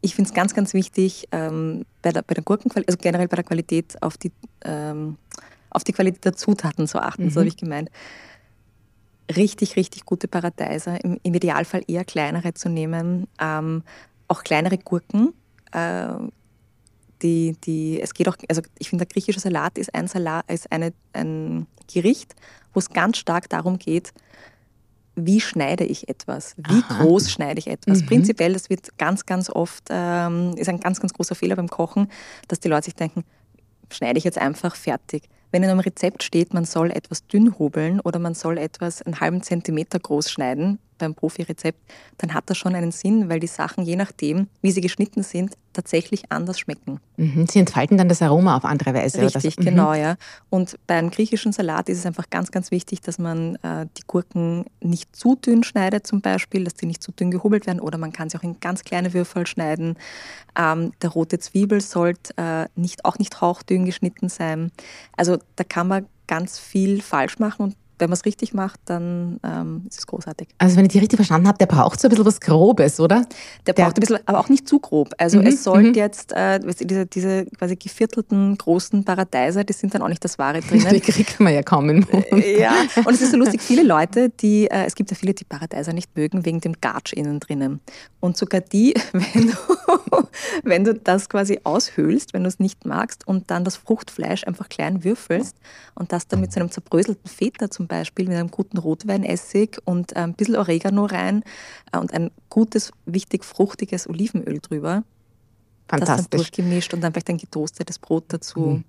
ich finde es ganz, ganz wichtig, ähm, bei, der, bei der Gurkenqualität, also generell bei der Qualität auf die, ähm, auf die Qualität der Zutaten zu achten, mhm. so habe ich gemeint. Richtig, richtig gute Paradeiser, im, im Idealfall eher kleinere zu nehmen. Ähm, auch kleinere Gurken, äh, die, die, es geht auch, also ich finde, der griechische Salat ist ein Salat, ist eine, ein Gericht, wo es ganz stark darum geht, wie schneide ich etwas? Wie Aha. groß schneide ich etwas? Mhm. Prinzipiell, das wird ganz, ganz oft, ähm, ist ein ganz, ganz großer Fehler beim Kochen, dass die Leute sich denken, schneide ich jetzt einfach fertig. Wenn in einem Rezept steht, man soll etwas dünn hobeln oder man soll etwas einen halben Zentimeter groß schneiden beim Profi-Rezept, dann hat das schon einen Sinn, weil die Sachen, je nachdem, wie sie geschnitten sind, tatsächlich anders schmecken. Mhm, sie entfalten dann das Aroma auf andere Weise. Richtig, das, genau, ja. Und beim griechischen Salat ist es einfach ganz, ganz wichtig, dass man äh, die Gurken nicht zu dünn schneidet zum Beispiel, dass die nicht zu dünn gehobelt werden oder man kann sie auch in ganz kleine Würfel schneiden. Ähm, der rote Zwiebel sollte äh, nicht, auch nicht hauchdünn geschnitten sein. Also da kann man ganz viel falsch machen und wenn man es richtig macht, dann ähm, ist es großartig. Also wenn ich die richtig verstanden habe, der braucht so ein bisschen was Grobes, oder? Der, der braucht ein bisschen, aber auch nicht zu grob. Also mhm, es sollte mhm. jetzt, äh, diese, diese quasi geviertelten großen Paradeiser, die sind dann auch nicht das Wahre drinnen. die kriegt man ja kaum im Mund. Ja, und es ist so lustig, viele Leute, die, äh, es gibt ja viele, die Paradeiser nicht mögen, wegen dem Gatsch innen drinnen. Und sogar die, wenn du, wenn du das quasi aushöhlst, wenn du es nicht magst und dann das Fruchtfleisch einfach klein würfelst und das dann mit so einem zerbröselten Feta zum Beispiel mit einem guten Rotweinessig und ein bisschen Oregano rein äh, und ein gutes, wichtig fruchtiges Olivenöl drüber. Fantastisch. Das dann durchgemischt und dann vielleicht ein getoastetes Brot dazu. Mhm.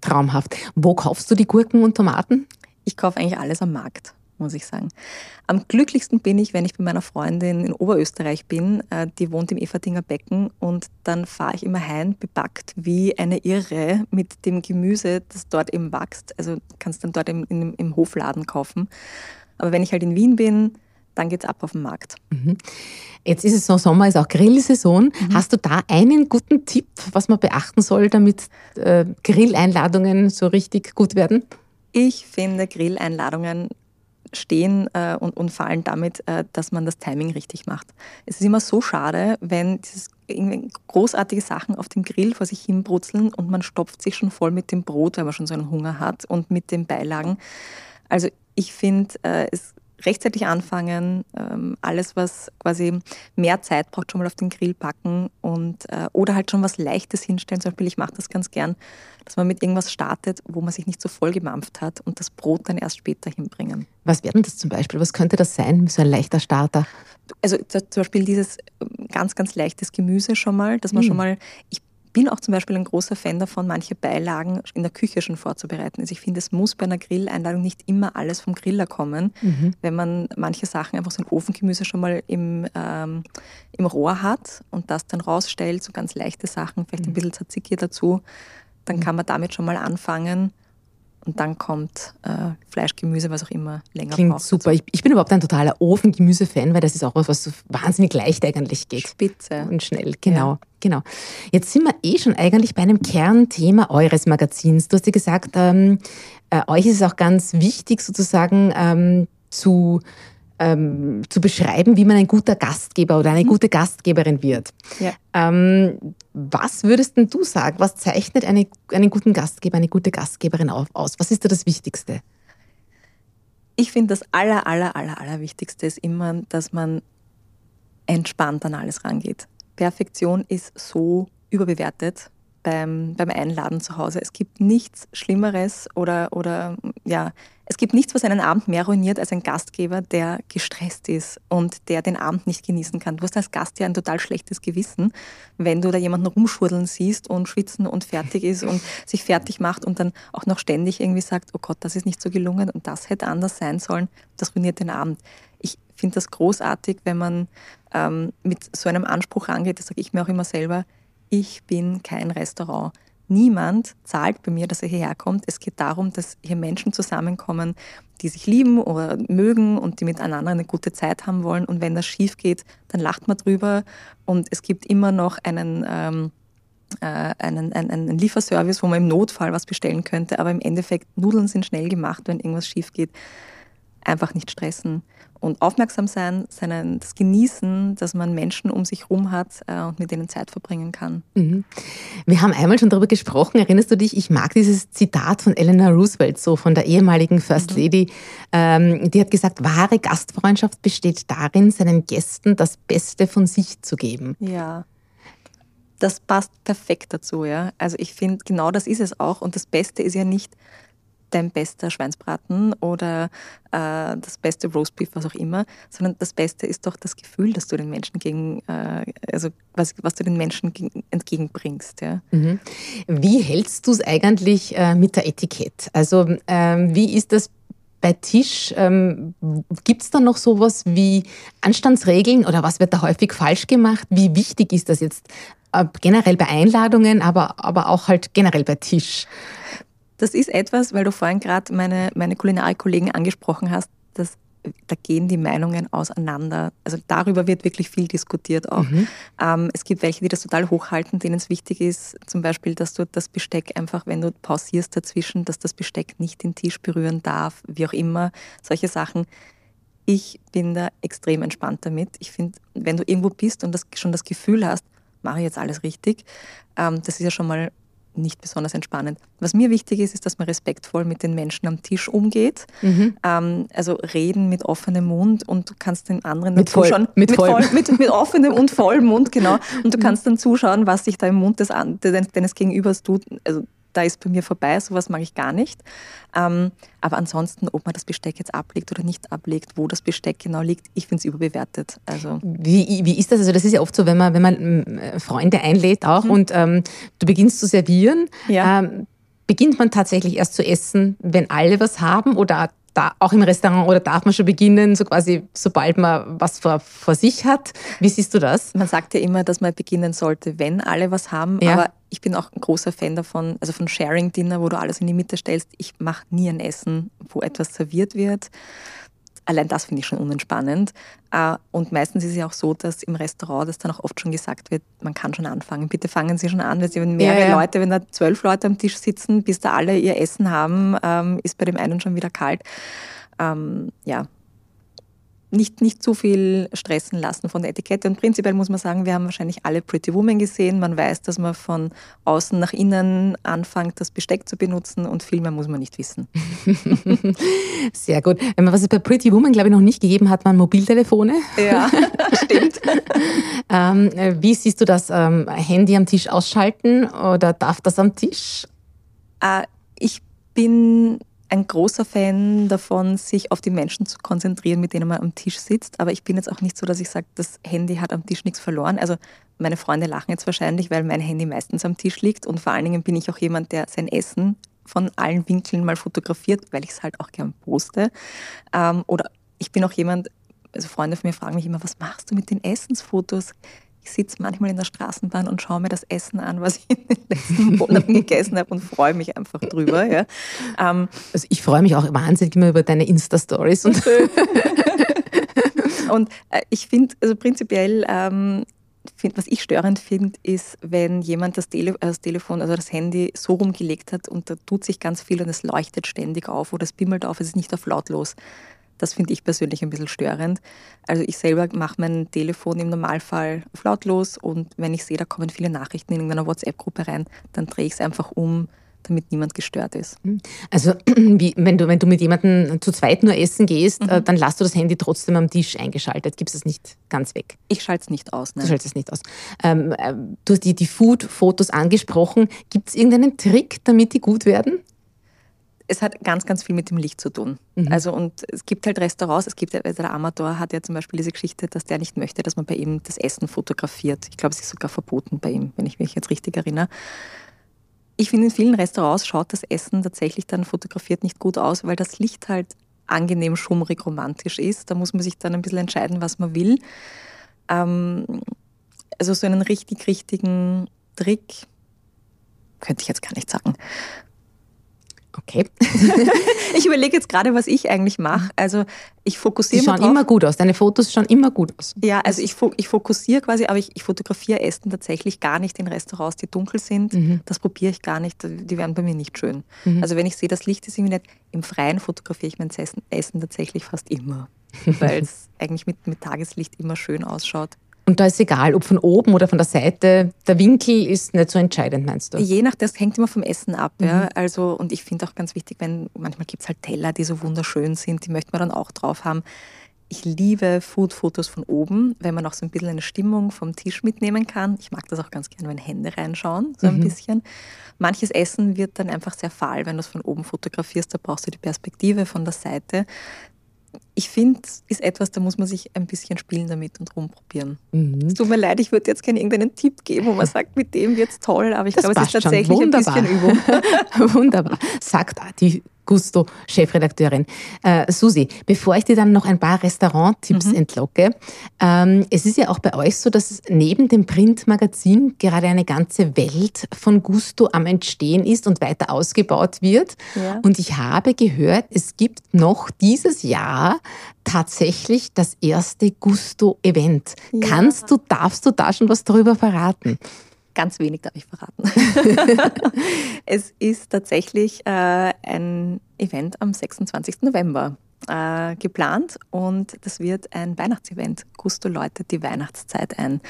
Traumhaft. Wo kaufst du die Gurken und Tomaten? Ich kaufe eigentlich alles am Markt muss ich sagen. Am glücklichsten bin ich, wenn ich bei meiner Freundin in Oberösterreich bin. Äh, die wohnt im Everdinger Becken und dann fahre ich immer heim, bepackt wie eine Irre mit dem Gemüse, das dort eben wächst. Also kannst dann dort im, im, im Hofladen kaufen. Aber wenn ich halt in Wien bin, dann geht es ab auf den Markt. Mhm. Jetzt ist es so, Sommer ist auch Grillsaison. Mhm. Hast du da einen guten Tipp, was man beachten soll, damit äh, Grilleinladungen so richtig gut werden? Ich finde Grilleinladungen stehen äh, und, und fallen damit, äh, dass man das Timing richtig macht. Es ist immer so schade, wenn dieses großartige Sachen auf dem Grill vor sich hin brutzeln und man stopft sich schon voll mit dem Brot, weil man schon so einen Hunger hat und mit den Beilagen. Also ich finde, äh, es rechtzeitig anfangen, ähm, alles, was quasi mehr Zeit braucht, schon mal auf den Grill packen und äh, oder halt schon was Leichtes hinstellen. Zum Beispiel, ich mache das ganz gern, dass man mit irgendwas startet, wo man sich nicht so voll gemampft hat und das Brot dann erst später hinbringen. Was wäre denn das zum Beispiel? Was könnte das sein, so ein leichter Starter? Also zum Beispiel dieses ähm, ganz, ganz leichtes Gemüse schon mal, dass man mm. schon mal, ich bin auch zum Beispiel ein großer Fan davon, manche Beilagen in der Küche schon vorzubereiten. Also ich finde, es muss bei einer Grilleinladung nicht immer alles vom Griller kommen. Mhm. Wenn man manche Sachen einfach so ein Ofengemüse schon mal im, ähm, im Rohr hat und das dann rausstellt, so ganz leichte Sachen, vielleicht mhm. ein bisschen Tzatziki dazu, dann mhm. kann man damit schon mal anfangen und dann kommt äh, Fleisch, Gemüse, was auch immer länger Klingt braucht. super. Ich, ich, bin überhaupt ein totaler Ofengemüse-Fan, weil das ist auch was, was so wahnsinnig leicht eigentlich geht. Spitze. Und schnell, genau. Ja. Genau. Jetzt sind wir eh schon eigentlich bei einem Kernthema eures Magazins. Du hast ja gesagt, ähm, äh, euch ist es auch ganz wichtig, sozusagen ähm, zu ähm, zu beschreiben, wie man ein guter Gastgeber oder eine mhm. gute Gastgeberin wird. Ja. Ähm, was würdest denn du sagen? Was zeichnet eine, einen guten Gastgeber, eine gute Gastgeberin aus? Was ist da das Wichtigste? Ich finde, das aller, aller, aller, aller Wichtigste ist immer, dass man entspannt an alles rangeht. Perfektion ist so überbewertet beim, beim Einladen zu Hause. Es gibt nichts Schlimmeres oder, oder ja, es gibt nichts, was einen Abend mehr ruiniert als ein Gastgeber, der gestresst ist und der den Abend nicht genießen kann. Du hast als Gast ja ein total schlechtes Gewissen, wenn du da jemanden rumschurdeln siehst und schwitzen und fertig ist und sich fertig macht und dann auch noch ständig irgendwie sagt, oh Gott, das ist nicht so gelungen und das hätte anders sein sollen. Das ruiniert den Abend. Ich finde das großartig, wenn man ähm, mit so einem Anspruch rangeht, das sage ich mir auch immer selber, ich bin kein Restaurant. Niemand zahlt bei mir, dass er hierher kommt. Es geht darum, dass hier Menschen zusammenkommen, die sich lieben oder mögen und die miteinander eine gute Zeit haben wollen. Und wenn das schief geht, dann lacht man drüber. Und es gibt immer noch einen, ähm, äh, einen, einen, einen Lieferservice, wo man im Notfall was bestellen könnte. Aber im Endeffekt, Nudeln sind schnell gemacht, wenn irgendwas schief geht. Einfach nicht stressen und aufmerksam sein, seinen, das Genießen, dass man Menschen um sich herum hat äh, und mit denen Zeit verbringen kann. Mhm. Wir haben einmal schon darüber gesprochen, erinnerst du dich? Ich mag dieses Zitat von Eleanor Roosevelt, so von der ehemaligen First mhm. Lady. Ähm, die hat gesagt, wahre Gastfreundschaft besteht darin, seinen Gästen das Beste von sich zu geben. Ja. Das passt perfekt dazu, ja. Also ich finde, genau das ist es auch. Und das Beste ist ja nicht, dein bester Schweinsbraten oder äh, das beste Roastbeef, was auch immer, sondern das Beste ist doch das Gefühl, das du den Menschen gegen, äh, also was, was du den Menschen entgegenbringst. Ja. Mhm. Wie hältst du es eigentlich äh, mit der Etikett? Also ähm, wie ist das bei Tisch? Ähm, Gibt es da noch sowas wie Anstandsregeln oder was wird da häufig falsch gemacht? Wie wichtig ist das jetzt äh, generell bei Einladungen, aber, aber auch halt generell bei Tisch? Das ist etwas, weil du vorhin gerade meine, meine Kulinarikollegen angesprochen hast, dass da gehen die Meinungen auseinander. Also darüber wird wirklich viel diskutiert auch. Mhm. Ähm, es gibt welche, die das total hochhalten, denen es wichtig ist, zum Beispiel, dass du das Besteck einfach, wenn du pausierst dazwischen, dass das Besteck nicht den Tisch berühren darf, wie auch immer, solche Sachen. Ich bin da extrem entspannt damit. Ich finde, wenn du irgendwo bist und das, schon das Gefühl hast, mache ich jetzt alles richtig, ähm, das ist ja schon mal nicht besonders entspannend. Was mir wichtig ist, ist, dass man respektvoll mit den Menschen am Tisch umgeht. Mhm. Ähm, also reden mit offenem Mund und du kannst den anderen mit voll, zuschauen. Mit, mit, voll, mit, mit, offenem und vollem Mund, genau. Und du kannst dann zuschauen, was sich da im Mund des, deines Gegenübers tut. Also da ist bei mir vorbei, sowas mag ich gar nicht. Ähm, aber ansonsten, ob man das Besteck jetzt ablegt oder nicht ablegt, wo das Besteck genau liegt, ich finde es überbewertet. Also wie, wie ist das? Also das ist ja oft so, wenn man, wenn man äh, Freunde einlädt auch mhm. und ähm, du beginnst zu servieren, ja. ähm, beginnt man tatsächlich erst zu essen, wenn alle was haben oder da, auch im Restaurant oder darf man schon beginnen, so quasi, sobald man was vor, vor sich hat? Wie siehst du das? Man sagt ja immer, dass man beginnen sollte, wenn alle was haben, ja. aber ich bin auch ein großer Fan davon, also von Sharing Dinner, wo du alles in die Mitte stellst. Ich mache nie ein Essen, wo etwas serviert wird allein das finde ich schon unentspannend. Äh, und meistens ist es ja auch so, dass im Restaurant das dann auch oft schon gesagt wird, man kann schon anfangen. Bitte fangen Sie schon an, weil wenn mehrere ja, ja. Leute, wenn da zwölf Leute am Tisch sitzen, bis da alle ihr Essen haben, ähm, ist bei dem einen schon wieder kalt. Ähm, ja, nicht, nicht zu viel stressen lassen von der Etikette. Und prinzipiell muss man sagen, wir haben wahrscheinlich alle Pretty Woman gesehen. Man weiß, dass man von außen nach innen anfängt, das Besteck zu benutzen und viel mehr muss man nicht wissen. Sehr gut. Was es bei Pretty Woman, glaube ich, noch nicht gegeben hat, waren Mobiltelefone. Ja, stimmt. ähm, wie siehst du das? Ähm, Handy am Tisch ausschalten oder darf das am Tisch? Äh, ich bin ein großer Fan davon, sich auf die Menschen zu konzentrieren, mit denen man am Tisch sitzt. Aber ich bin jetzt auch nicht so, dass ich sage, das Handy hat am Tisch nichts verloren. Also meine Freunde lachen jetzt wahrscheinlich, weil mein Handy meistens am Tisch liegt. Und vor allen Dingen bin ich auch jemand, der sein Essen von allen Winkeln mal fotografiert, weil ich es halt auch gern poste. Ähm, oder ich bin auch jemand, also Freunde von mir fragen mich immer, was machst du mit den Essensfotos? Ich sitze manchmal in der Straßenbahn und schaue mir das Essen an, was ich in den letzten Monaten gegessen habe und freue mich einfach drüber. Ja. Ähm, also ich freue mich auch wahnsinnig immer über deine Insta-Stories. Und, und äh, ich finde, also prinzipiell, ähm, find, was ich störend finde, ist, wenn jemand das, Tele das, Telefon, also das Handy so rumgelegt hat und da tut sich ganz viel und es leuchtet ständig auf oder es bimmelt auf, es ist nicht auf lautlos. Das finde ich persönlich ein bisschen störend. Also ich selber mache mein Telefon im Normalfall auf lautlos und wenn ich sehe, da kommen viele Nachrichten in irgendeiner WhatsApp-Gruppe rein, dann drehe ich es einfach um, damit niemand gestört ist. Hm. Also wie, wenn, du, wenn du mit jemandem zu zweit nur essen gehst, äh, mhm. dann lässt du das Handy trotzdem am Tisch eingeschaltet, gibst es nicht ganz weg. Ich schalte es nicht aus. Nein. Du schaltest es nicht aus. Ähm, äh, du hast die, die Food-Fotos angesprochen. Gibt es irgendeinen Trick, damit die gut werden? Es hat ganz, ganz viel mit dem Licht zu tun. Mhm. Also und es gibt halt Restaurants, es gibt also der Amator hat ja zum Beispiel diese Geschichte, dass der nicht möchte, dass man bei ihm das Essen fotografiert. Ich glaube, es ist sogar verboten bei ihm, wenn ich mich jetzt richtig erinnere. Ich finde, in vielen Restaurants schaut das Essen tatsächlich dann fotografiert nicht gut aus, weil das Licht halt angenehm schummrig romantisch ist. Da muss man sich dann ein bisschen entscheiden, was man will. Ähm, also so einen richtig, richtigen Trick könnte ich jetzt gar nicht sagen. Okay. ich überlege jetzt gerade, was ich eigentlich mache. Also ich fokussiere. Die schauen drauf. immer gut aus. Deine Fotos schauen immer gut aus. Ja, also ich, ich fokussiere quasi, aber ich, ich fotografiere Essen tatsächlich gar nicht in Restaurants, die dunkel sind. Mhm. Das probiere ich gar nicht. Die werden bei mir nicht schön. Mhm. Also wenn ich sehe, das Licht ist irgendwie nicht, im Freien fotografiere ich mein Essen tatsächlich fast immer. weil es eigentlich mit, mit Tageslicht immer schön ausschaut. Und da ist egal, ob von oben oder von der Seite, der Winkel ist nicht so entscheidend, meinst du? Je nach, das hängt immer vom Essen ab. Mhm. Ja. Also, und ich finde auch ganz wichtig, wenn manchmal gibt es halt Teller, die so wunderschön sind, die möchte man dann auch drauf haben. Ich liebe Food-Fotos von oben, wenn man auch so ein bisschen eine Stimmung vom Tisch mitnehmen kann. Ich mag das auch ganz gerne, wenn Hände reinschauen, so ein mhm. bisschen. Manches Essen wird dann einfach sehr fahl, wenn du es von oben fotografierst. Da brauchst du die Perspektive von der Seite ich finde, ist etwas, da muss man sich ein bisschen spielen damit und rumprobieren. Mhm. Es tut mir leid, ich würde jetzt gerne irgendeinen Tipp geben, wo man sagt, mit dem wird es toll, aber ich glaube, es ist tatsächlich ein bisschen Übung. Wunderbar, sagt die Gusto, Chefredakteurin. Äh, Susi, bevor ich dir dann noch ein paar Restauranttipps mhm. entlocke, ähm, es ist ja auch bei euch so, dass neben dem Printmagazin gerade eine ganze Welt von Gusto am Entstehen ist und weiter ausgebaut wird. Ja. Und ich habe gehört, es gibt noch dieses Jahr tatsächlich das erste Gusto-Event. Ja. Kannst du, darfst du da schon was darüber verraten? Ganz wenig darf ich verraten. es ist tatsächlich äh, ein Event am 26. November äh, geplant und das wird ein Weihnachtsevent. Gusto läutet die Weihnachtszeit ein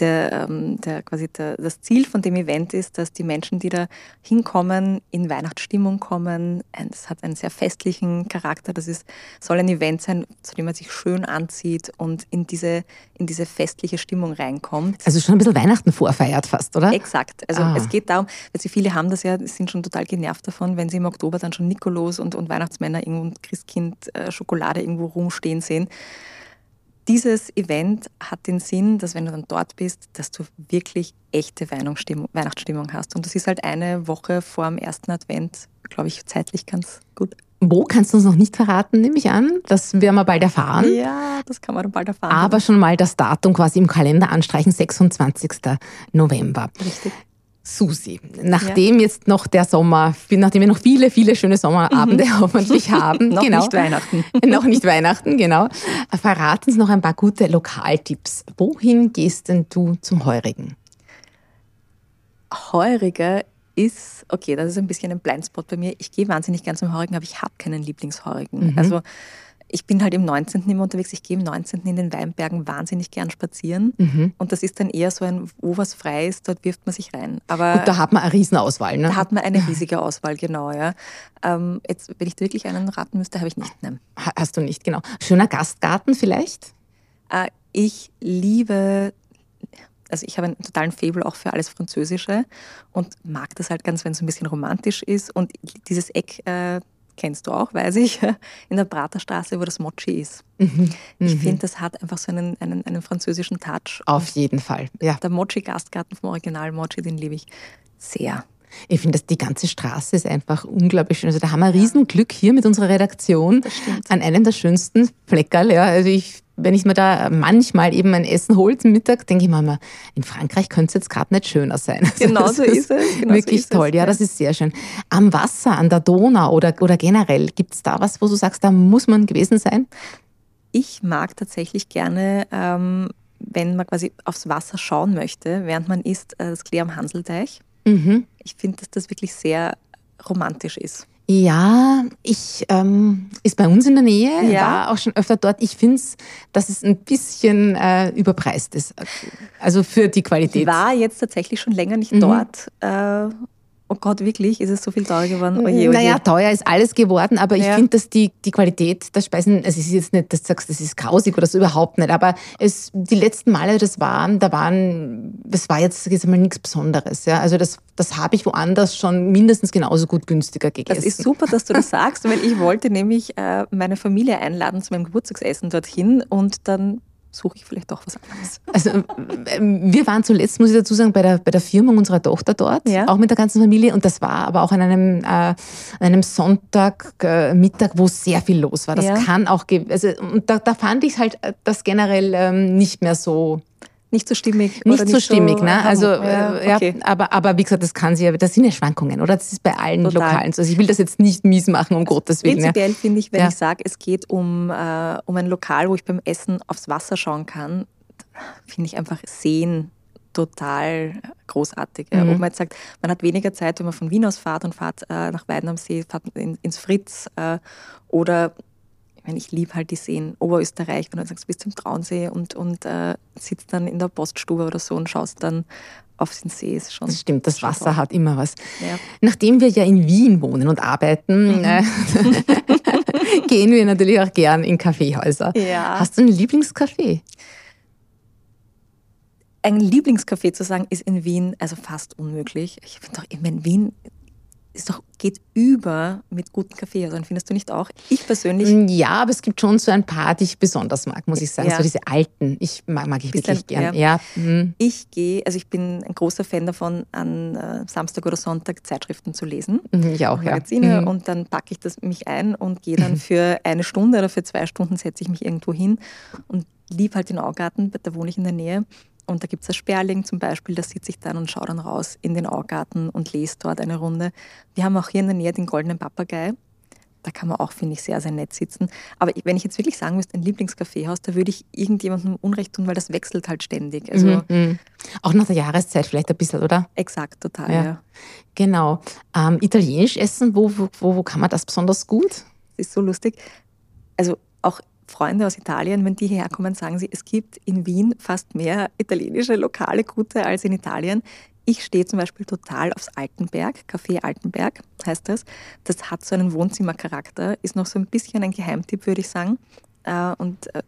der, ähm, der, quasi der, das Ziel von dem Event ist, dass die Menschen, die da hinkommen, in Weihnachtsstimmung kommen. Es hat einen sehr festlichen Charakter. Das ist, soll ein Event sein, zu dem man sich schön anzieht und in diese, in diese festliche Stimmung reinkommt. Also schon ein bisschen Weihnachten vorfeiert fast, oder? Exakt. Also ah. es geht darum, weil sie viele haben das ja, sind schon total genervt davon, wenn sie im Oktober dann schon Nikolaus und, und Weihnachtsmänner irgendwo und Christkind äh, Schokolade irgendwo rumstehen sehen dieses Event hat den Sinn, dass wenn du dann dort bist, dass du wirklich echte Weihnachtsstimmung hast. Und das ist halt eine Woche vor dem ersten Advent, glaube ich, zeitlich ganz gut. Wo kannst du uns noch nicht verraten, nehme ich an? Das werden wir bald erfahren. Ja, das kann man dann bald erfahren. Aber schon mal das Datum quasi im Kalender anstreichen, 26. November. Richtig. Susi, nachdem ja. jetzt noch der Sommer, nachdem wir noch viele, viele schöne Sommerabende mhm. hoffentlich haben, noch genau, nicht Weihnachten, noch nicht Weihnachten, genau, verraten Sie noch ein paar gute Lokaltipps. Wohin gehst denn du zum Heurigen? Heuriger ist, okay, das ist ein bisschen ein Blindspot bei mir. Ich gehe wahnsinnig gern zum Heurigen, aber ich habe keinen Lieblingsheurigen. Mhm. Also ich bin halt im 19. immer unterwegs. Ich gehe im 19. in den Weinbergen wahnsinnig gern spazieren. Mhm. Und das ist dann eher so ein, wo was frei ist, dort wirft man sich rein. Aber und da hat man eine Riesenauswahl, ne? Da hat man eine riesige Auswahl, genau, ja. Ähm, jetzt, wenn ich wirklich einen raten müsste, habe ich nicht. Nein. Hast du nicht, genau. Schöner Gastgarten vielleicht? Äh, ich liebe also ich habe einen totalen Fable auch für alles Französische und mag das halt ganz, wenn es ein bisschen romantisch ist. Und dieses Eck äh, kennst du auch, weiß ich, in der Praterstraße, wo das Mochi ist. Mhm. Ich mhm. finde, das hat einfach so einen, einen, einen französischen Touch. Auf jeden Fall, ja. Der Mochi-Gastgarten vom Original Mochi, den liebe ich sehr. Ich finde, dass die ganze Straße ist einfach unglaublich schön. Also da haben wir Riesenglück hier mit unserer Redaktion an einem der schönsten Fleckerl. Ja. Also ich wenn ich mir da manchmal eben ein Essen hole zum Mittag, denke ich mir immer, in Frankreich könnte es jetzt gerade nicht schöner sein. Also genau so ist es. Genau wirklich so toll, es, ja, das ist sehr schön. Am Wasser, an der Donau oder, oder generell, gibt es da was, wo du sagst, da muss man gewesen sein? Ich mag tatsächlich gerne, ähm, wenn man quasi aufs Wasser schauen möchte, während man isst, äh, das Klee am Hanselteich. Mhm. Ich finde, dass das wirklich sehr romantisch ist. Ja, ich ähm, ist bei uns in der Nähe, ja. war auch schon öfter dort. Ich finde es, dass es ein bisschen äh, überpreist ist. Also für die Qualität. Ich war jetzt tatsächlich schon länger nicht mhm. dort. Äh, oh Gott, wirklich, ist es so viel teurer geworden? Oje, oje. Naja, teuer ist alles geworden, aber ich ja. finde, dass die, die Qualität der Speisen, also es ist jetzt nicht, dass du sagst, das ist grausig oder so, überhaupt nicht, aber es, die letzten Male, das waren, da waren, das war jetzt, jetzt mal nichts Besonderes, ja, also das, das habe ich woanders schon mindestens genauso gut günstiger gegessen. Das ist super, dass du das sagst, weil ich wollte nämlich äh, meine Familie einladen zu meinem Geburtstagsessen dorthin und dann suche ich vielleicht doch was anderes. Also ähm, wir waren zuletzt, muss ich dazu sagen, bei der, bei der Firmung unserer Tochter dort, ja. auch mit der ganzen Familie. Und das war aber auch an einem, äh, an einem Sonntag, äh, Mittag, wo sehr viel los war. Das ja. kann auch, also, und da, da fand ich halt äh, das generell ähm, nicht mehr so nicht so stimmig. Nicht, so stimmig, so, ne? Also, ja, äh, okay. ja, aber, aber wie gesagt, das kann sie ja, das sind ja Schwankungen, oder? Das ist bei allen Total. Lokalen so. Also ich will das jetzt nicht mies machen, um Gottes Willen. Prinzipiell finde ich, wenn ja. ich sage, es geht um, äh, um ein Lokal, wo ich beim Essen aufs Wasser schauen kann, finde ich einfach Sehen total großartig. Mhm. Ob man jetzt sagt, man hat weniger Zeit, wenn man von Wien aus fährt und fährt äh, nach Weiden am See, fährt in, ins Fritz äh, oder ich meine, ich liebe halt die Seen Oberösterreich, wenn du sagst, bist zum Traunsee und, und äh, sitzt dann in der Poststube oder so und schaust dann auf den See. Ist schon, das stimmt, das Wasser toll. hat immer was. Ja. Nachdem wir ja in Wien wohnen und arbeiten, mhm. äh, gehen wir natürlich auch gern in Kaffeehäuser. Ja. Hast du ein Lieblingscafé? Ein Lieblingscafé zu sagen, ist in Wien also fast unmöglich. Ich finde doch, in Wien ist doch, geht über mit guten Kaffeehäusern, findest du nicht auch? Ich persönlich. Mm, ja, aber es gibt schon so ein paar, die ich besonders mag, muss ich sagen. Ja. So diese alten, ich mag, mag ich wirklich gern. Ja. ja. Mhm. Ich gehe, also ich bin ein großer Fan davon, an äh, Samstag oder Sonntag Zeitschriften zu lesen. Mhm, ich auch, Magazine ja. Mhm. Und dann packe ich das mich ein und gehe dann für eine Stunde oder für zwei Stunden setze ich mich irgendwo hin und liebe halt den Augarten, da wohne ich in der Nähe. Und da gibt es ein Sperling zum Beispiel, da sitze ich dann und schaue dann raus in den Augarten und lese dort eine Runde. Wir haben auch hier in der Nähe den Goldenen Papagei. Da kann man auch, finde ich, sehr, sehr nett sitzen. Aber wenn ich jetzt wirklich sagen müsste, ein Lieblingskaffeehaus, da würde ich irgendjemandem Unrecht tun, weil das wechselt halt ständig. Also mhm, mhm. Auch nach der Jahreszeit vielleicht ein bisschen, oder? Exakt, total, ja. ja. Genau. Ähm, Italienisch essen, wo, wo, wo kann man das besonders gut? Das ist so lustig. Also Freunde aus Italien, wenn die hierher kommen, sagen sie, es gibt in Wien fast mehr italienische lokale Gute als in Italien. Ich stehe zum Beispiel total aufs Altenberg, Café Altenberg heißt das. Das hat so einen Wohnzimmercharakter, ist noch so ein bisschen ein Geheimtipp, würde ich sagen. Äh, und äh,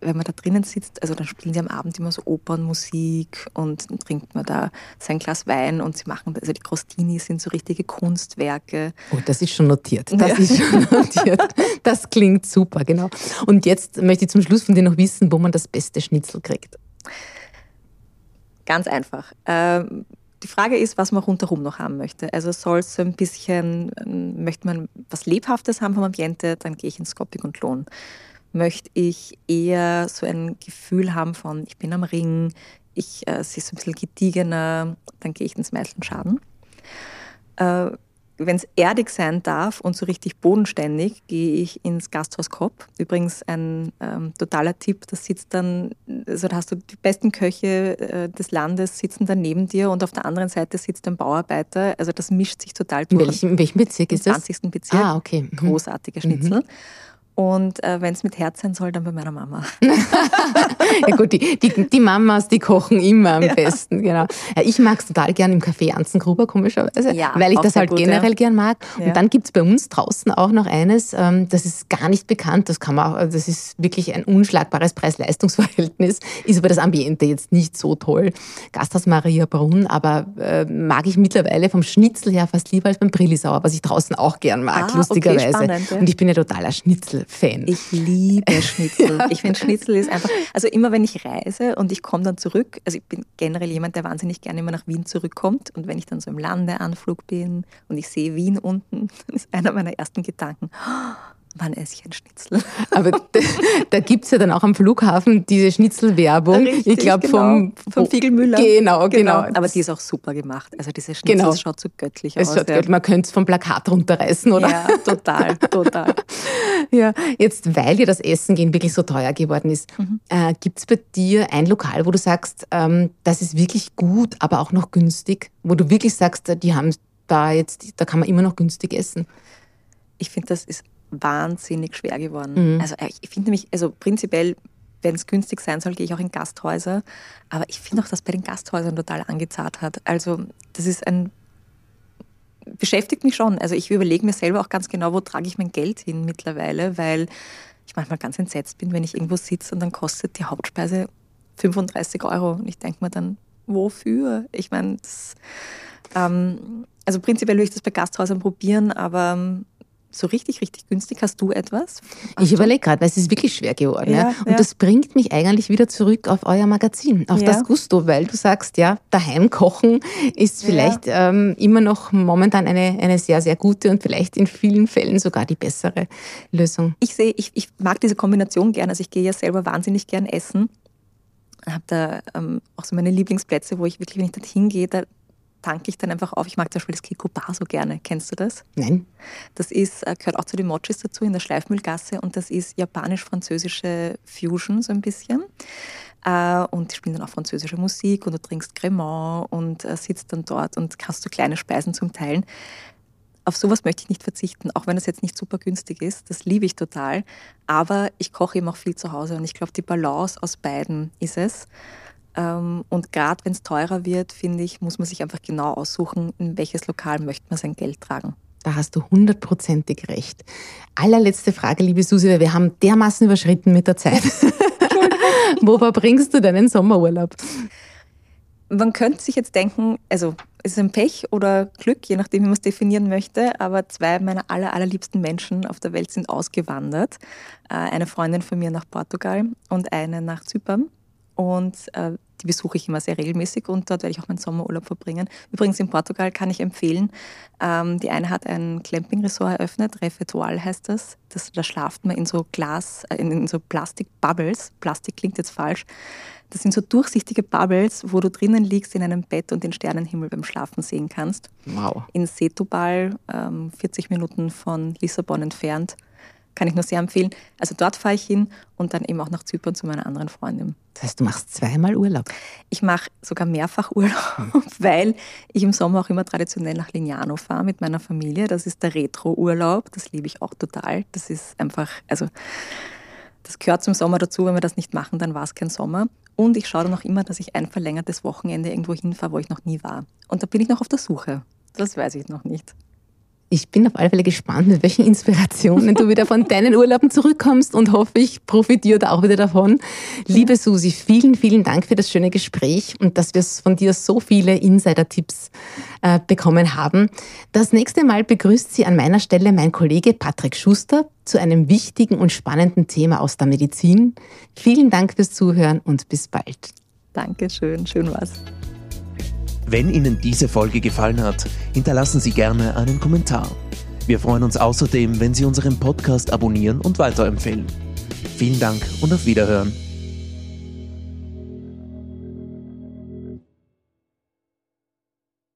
wenn man da drinnen sitzt, also dann spielen sie am Abend immer so Opernmusik und dann trinkt man da sein Glas Wein und sie machen, also die Crostini sind so richtige Kunstwerke. Oh, das ist schon notiert. Das ja. ist schon notiert. Das klingt super, genau. Und jetzt möchte ich zum Schluss von dir noch wissen, wo man das beste Schnitzel kriegt. Ganz einfach. Ähm, die Frage ist, was man rundherum noch haben möchte. Also soll es so ein bisschen, ähm, möchte man was Lebhaftes haben vom Ambiente, dann gehe ich ins Skopik und Lohn möchte ich eher so ein Gefühl haben von, ich bin am Ring, ich äh, sehe so ein bisschen gediegener, dann gehe ich ins Meißelschaden. Äh, Wenn es erdig sein darf und so richtig bodenständig, gehe ich ins Gasthaus Kopp. Übrigens ein ähm, totaler Tipp, da sitzt dann, also da hast du die besten Köche äh, des Landes sitzen dann neben dir und auf der anderen Seite sitzt ein Bauarbeiter. Also das mischt sich total durch. In welchem, in welchem Bezirk ist das? Im 20. Bezirk. Ah, okay. Mhm. Großartige Schnitzel. Mhm. Und äh, wenn es mit Herz sein soll, dann bei meiner Mama. ja gut, die, die, die, Mamas, die kochen immer am ja. besten, genau. Ich mag es total gern im Café Anzengruber, komischerweise, ja, weil ich das halt gut, generell ja. gern mag. Und dann gibt es bei uns draußen auch noch eines, ähm, das ist gar nicht bekannt, das kann man auch, also das ist wirklich ein unschlagbares Preis-Leistungs-Verhältnis, ist aber das Ambiente jetzt nicht so toll. Gasthaus Maria Brunn, aber äh, mag ich mittlerweile vom Schnitzel her fast lieber als beim Brillisauer, was ich draußen auch gern mag, ah, lustigerweise. Okay, spannend, Und ich bin ja totaler Schnitzel. Fan. Ich liebe Schnitzel. ja. Ich finde, Schnitzel ist einfach, also immer wenn ich reise und ich komme dann zurück, also ich bin generell jemand, der wahnsinnig gerne immer nach Wien zurückkommt und wenn ich dann so im Landeanflug bin und ich sehe Wien unten, dann ist einer meiner ersten Gedanken, wann esse ich ein Schnitzel? Aber da, da gibt es ja dann auch am Flughafen diese Schnitzelwerbung. Richtig, ich glaube genau. vom, vom Fiegelmüller. Genau, genau, genau, Aber die ist auch super gemacht. Also diese Schnitzel genau. schaut so göttlich es aus. Schaut ja. Man könnte es vom Plakat runterreißen, oder? Ja, total, total. ja, jetzt, weil dir das Essen gehen wirklich so teuer geworden ist, mhm. äh, gibt es bei dir ein Lokal, wo du sagst, ähm, das ist wirklich gut, aber auch noch günstig, wo du wirklich sagst, die haben da jetzt, da kann man immer noch günstig essen? Ich finde, das ist wahnsinnig schwer geworden. Mhm. Also äh, ich finde nämlich, also prinzipiell, wenn es günstig sein soll, gehe ich auch in Gasthäuser. Aber ich finde auch, dass bei den Gasthäusern total angezahlt hat. Also das ist ein beschäftigt mich schon. Also ich überlege mir selber auch ganz genau, wo trage ich mein Geld hin mittlerweile, weil ich manchmal ganz entsetzt bin, wenn ich irgendwo sitze und dann kostet die Hauptspeise 35 Euro. Und ich denke mir dann, wofür? Ich meine, ähm, also prinzipiell würde ich das bei Gasthäusern probieren, aber so richtig, richtig günstig. Hast du etwas? Hast ich überlege gerade, weil es ist wirklich schwer geworden. Ja, ja? Und ja. das bringt mich eigentlich wieder zurück auf euer Magazin, auf das Gusto, weil du sagst, ja, daheim kochen ist vielleicht ähm, immer noch momentan eine, eine sehr, sehr gute und vielleicht in vielen Fällen sogar die bessere Lösung. Ich sehe, ich, ich mag diese Kombination gern. Also ich gehe ja selber wahnsinnig gern essen. Ich habe da ähm, auch so meine Lieblingsplätze, wo ich wirklich, wenn ich dorthin gehe, da tanke ich dann einfach auf. Ich mag zum Beispiel das Kiko Bar so gerne. Kennst du das? Nein. Das ist, äh, gehört auch zu den Mochis dazu in der Schleifmühlgasse und das ist japanisch-französische Fusion so ein bisschen. Äh, und die spielen dann auch französische Musik und du trinkst Cremant und äh, sitzt dann dort und hast so kleine Speisen zum Teilen. Auf sowas möchte ich nicht verzichten, auch wenn das jetzt nicht super günstig ist. Das liebe ich total. Aber ich koche eben auch viel zu Hause und ich glaube, die Balance aus beiden ist es. Ähm, und gerade wenn es teurer wird, finde ich, muss man sich einfach genau aussuchen, in welches Lokal möchte man sein Geld tragen. Da hast du hundertprozentig recht. Allerletzte Frage, liebe Susi, weil wir haben dermaßen überschritten mit der Zeit. Wo verbringst du deinen Sommerurlaub? Man könnte sich jetzt denken, also es ist ein Pech oder Glück, je nachdem, wie man es definieren möchte, aber zwei meiner aller, allerliebsten Menschen auf der Welt sind ausgewandert. Äh, eine Freundin von mir nach Portugal und eine nach Zypern. Und äh, die besuche ich immer sehr regelmäßig und dort werde ich auch meinen Sommerurlaub verbringen. Übrigens in Portugal kann ich empfehlen, ähm, die eine hat ein Clamping-Resort eröffnet, Refetoal heißt das. das. Da schlaft man in so Glas, äh, in, in so Plastik-Bubbles. Plastik klingt jetzt falsch. Das sind so durchsichtige Bubbles, wo du drinnen liegst in einem Bett und den Sternenhimmel beim Schlafen sehen kannst. Wow. In Setúbal, ähm, 40 Minuten von Lissabon entfernt kann ich nur sehr empfehlen. Also dort fahre ich hin und dann eben auch nach Zypern zu meiner anderen Freundin. Das heißt, du machst zweimal Urlaub? Ich mache sogar mehrfach Urlaub, hm. weil ich im Sommer auch immer traditionell nach Lignano fahre mit meiner Familie. Das ist der Retro-Urlaub. Das liebe ich auch total. Das ist einfach, also das gehört zum Sommer dazu. Wenn wir das nicht machen, dann war es kein Sommer. Und ich schaue dann auch immer, dass ich ein verlängertes Wochenende irgendwo hinfahre, wo ich noch nie war. Und da bin ich noch auf der Suche. Das weiß ich noch nicht. Ich bin auf alle Fälle gespannt, mit welchen Inspirationen du wieder von deinen Urlauben zurückkommst und hoffe, ich profitiere da auch wieder davon. Liebe Susi, vielen, vielen Dank für das schöne Gespräch und dass wir von dir so viele Insider-Tipps äh, bekommen haben. Das nächste Mal begrüßt sie an meiner Stelle mein Kollege Patrick Schuster zu einem wichtigen und spannenden Thema aus der Medizin. Vielen Dank fürs Zuhören und bis bald. Dankeschön, schön war's. Wenn Ihnen diese Folge gefallen hat, hinterlassen Sie gerne einen Kommentar. Wir freuen uns außerdem, wenn Sie unseren Podcast abonnieren und weiterempfehlen. Vielen Dank und auf Wiederhören.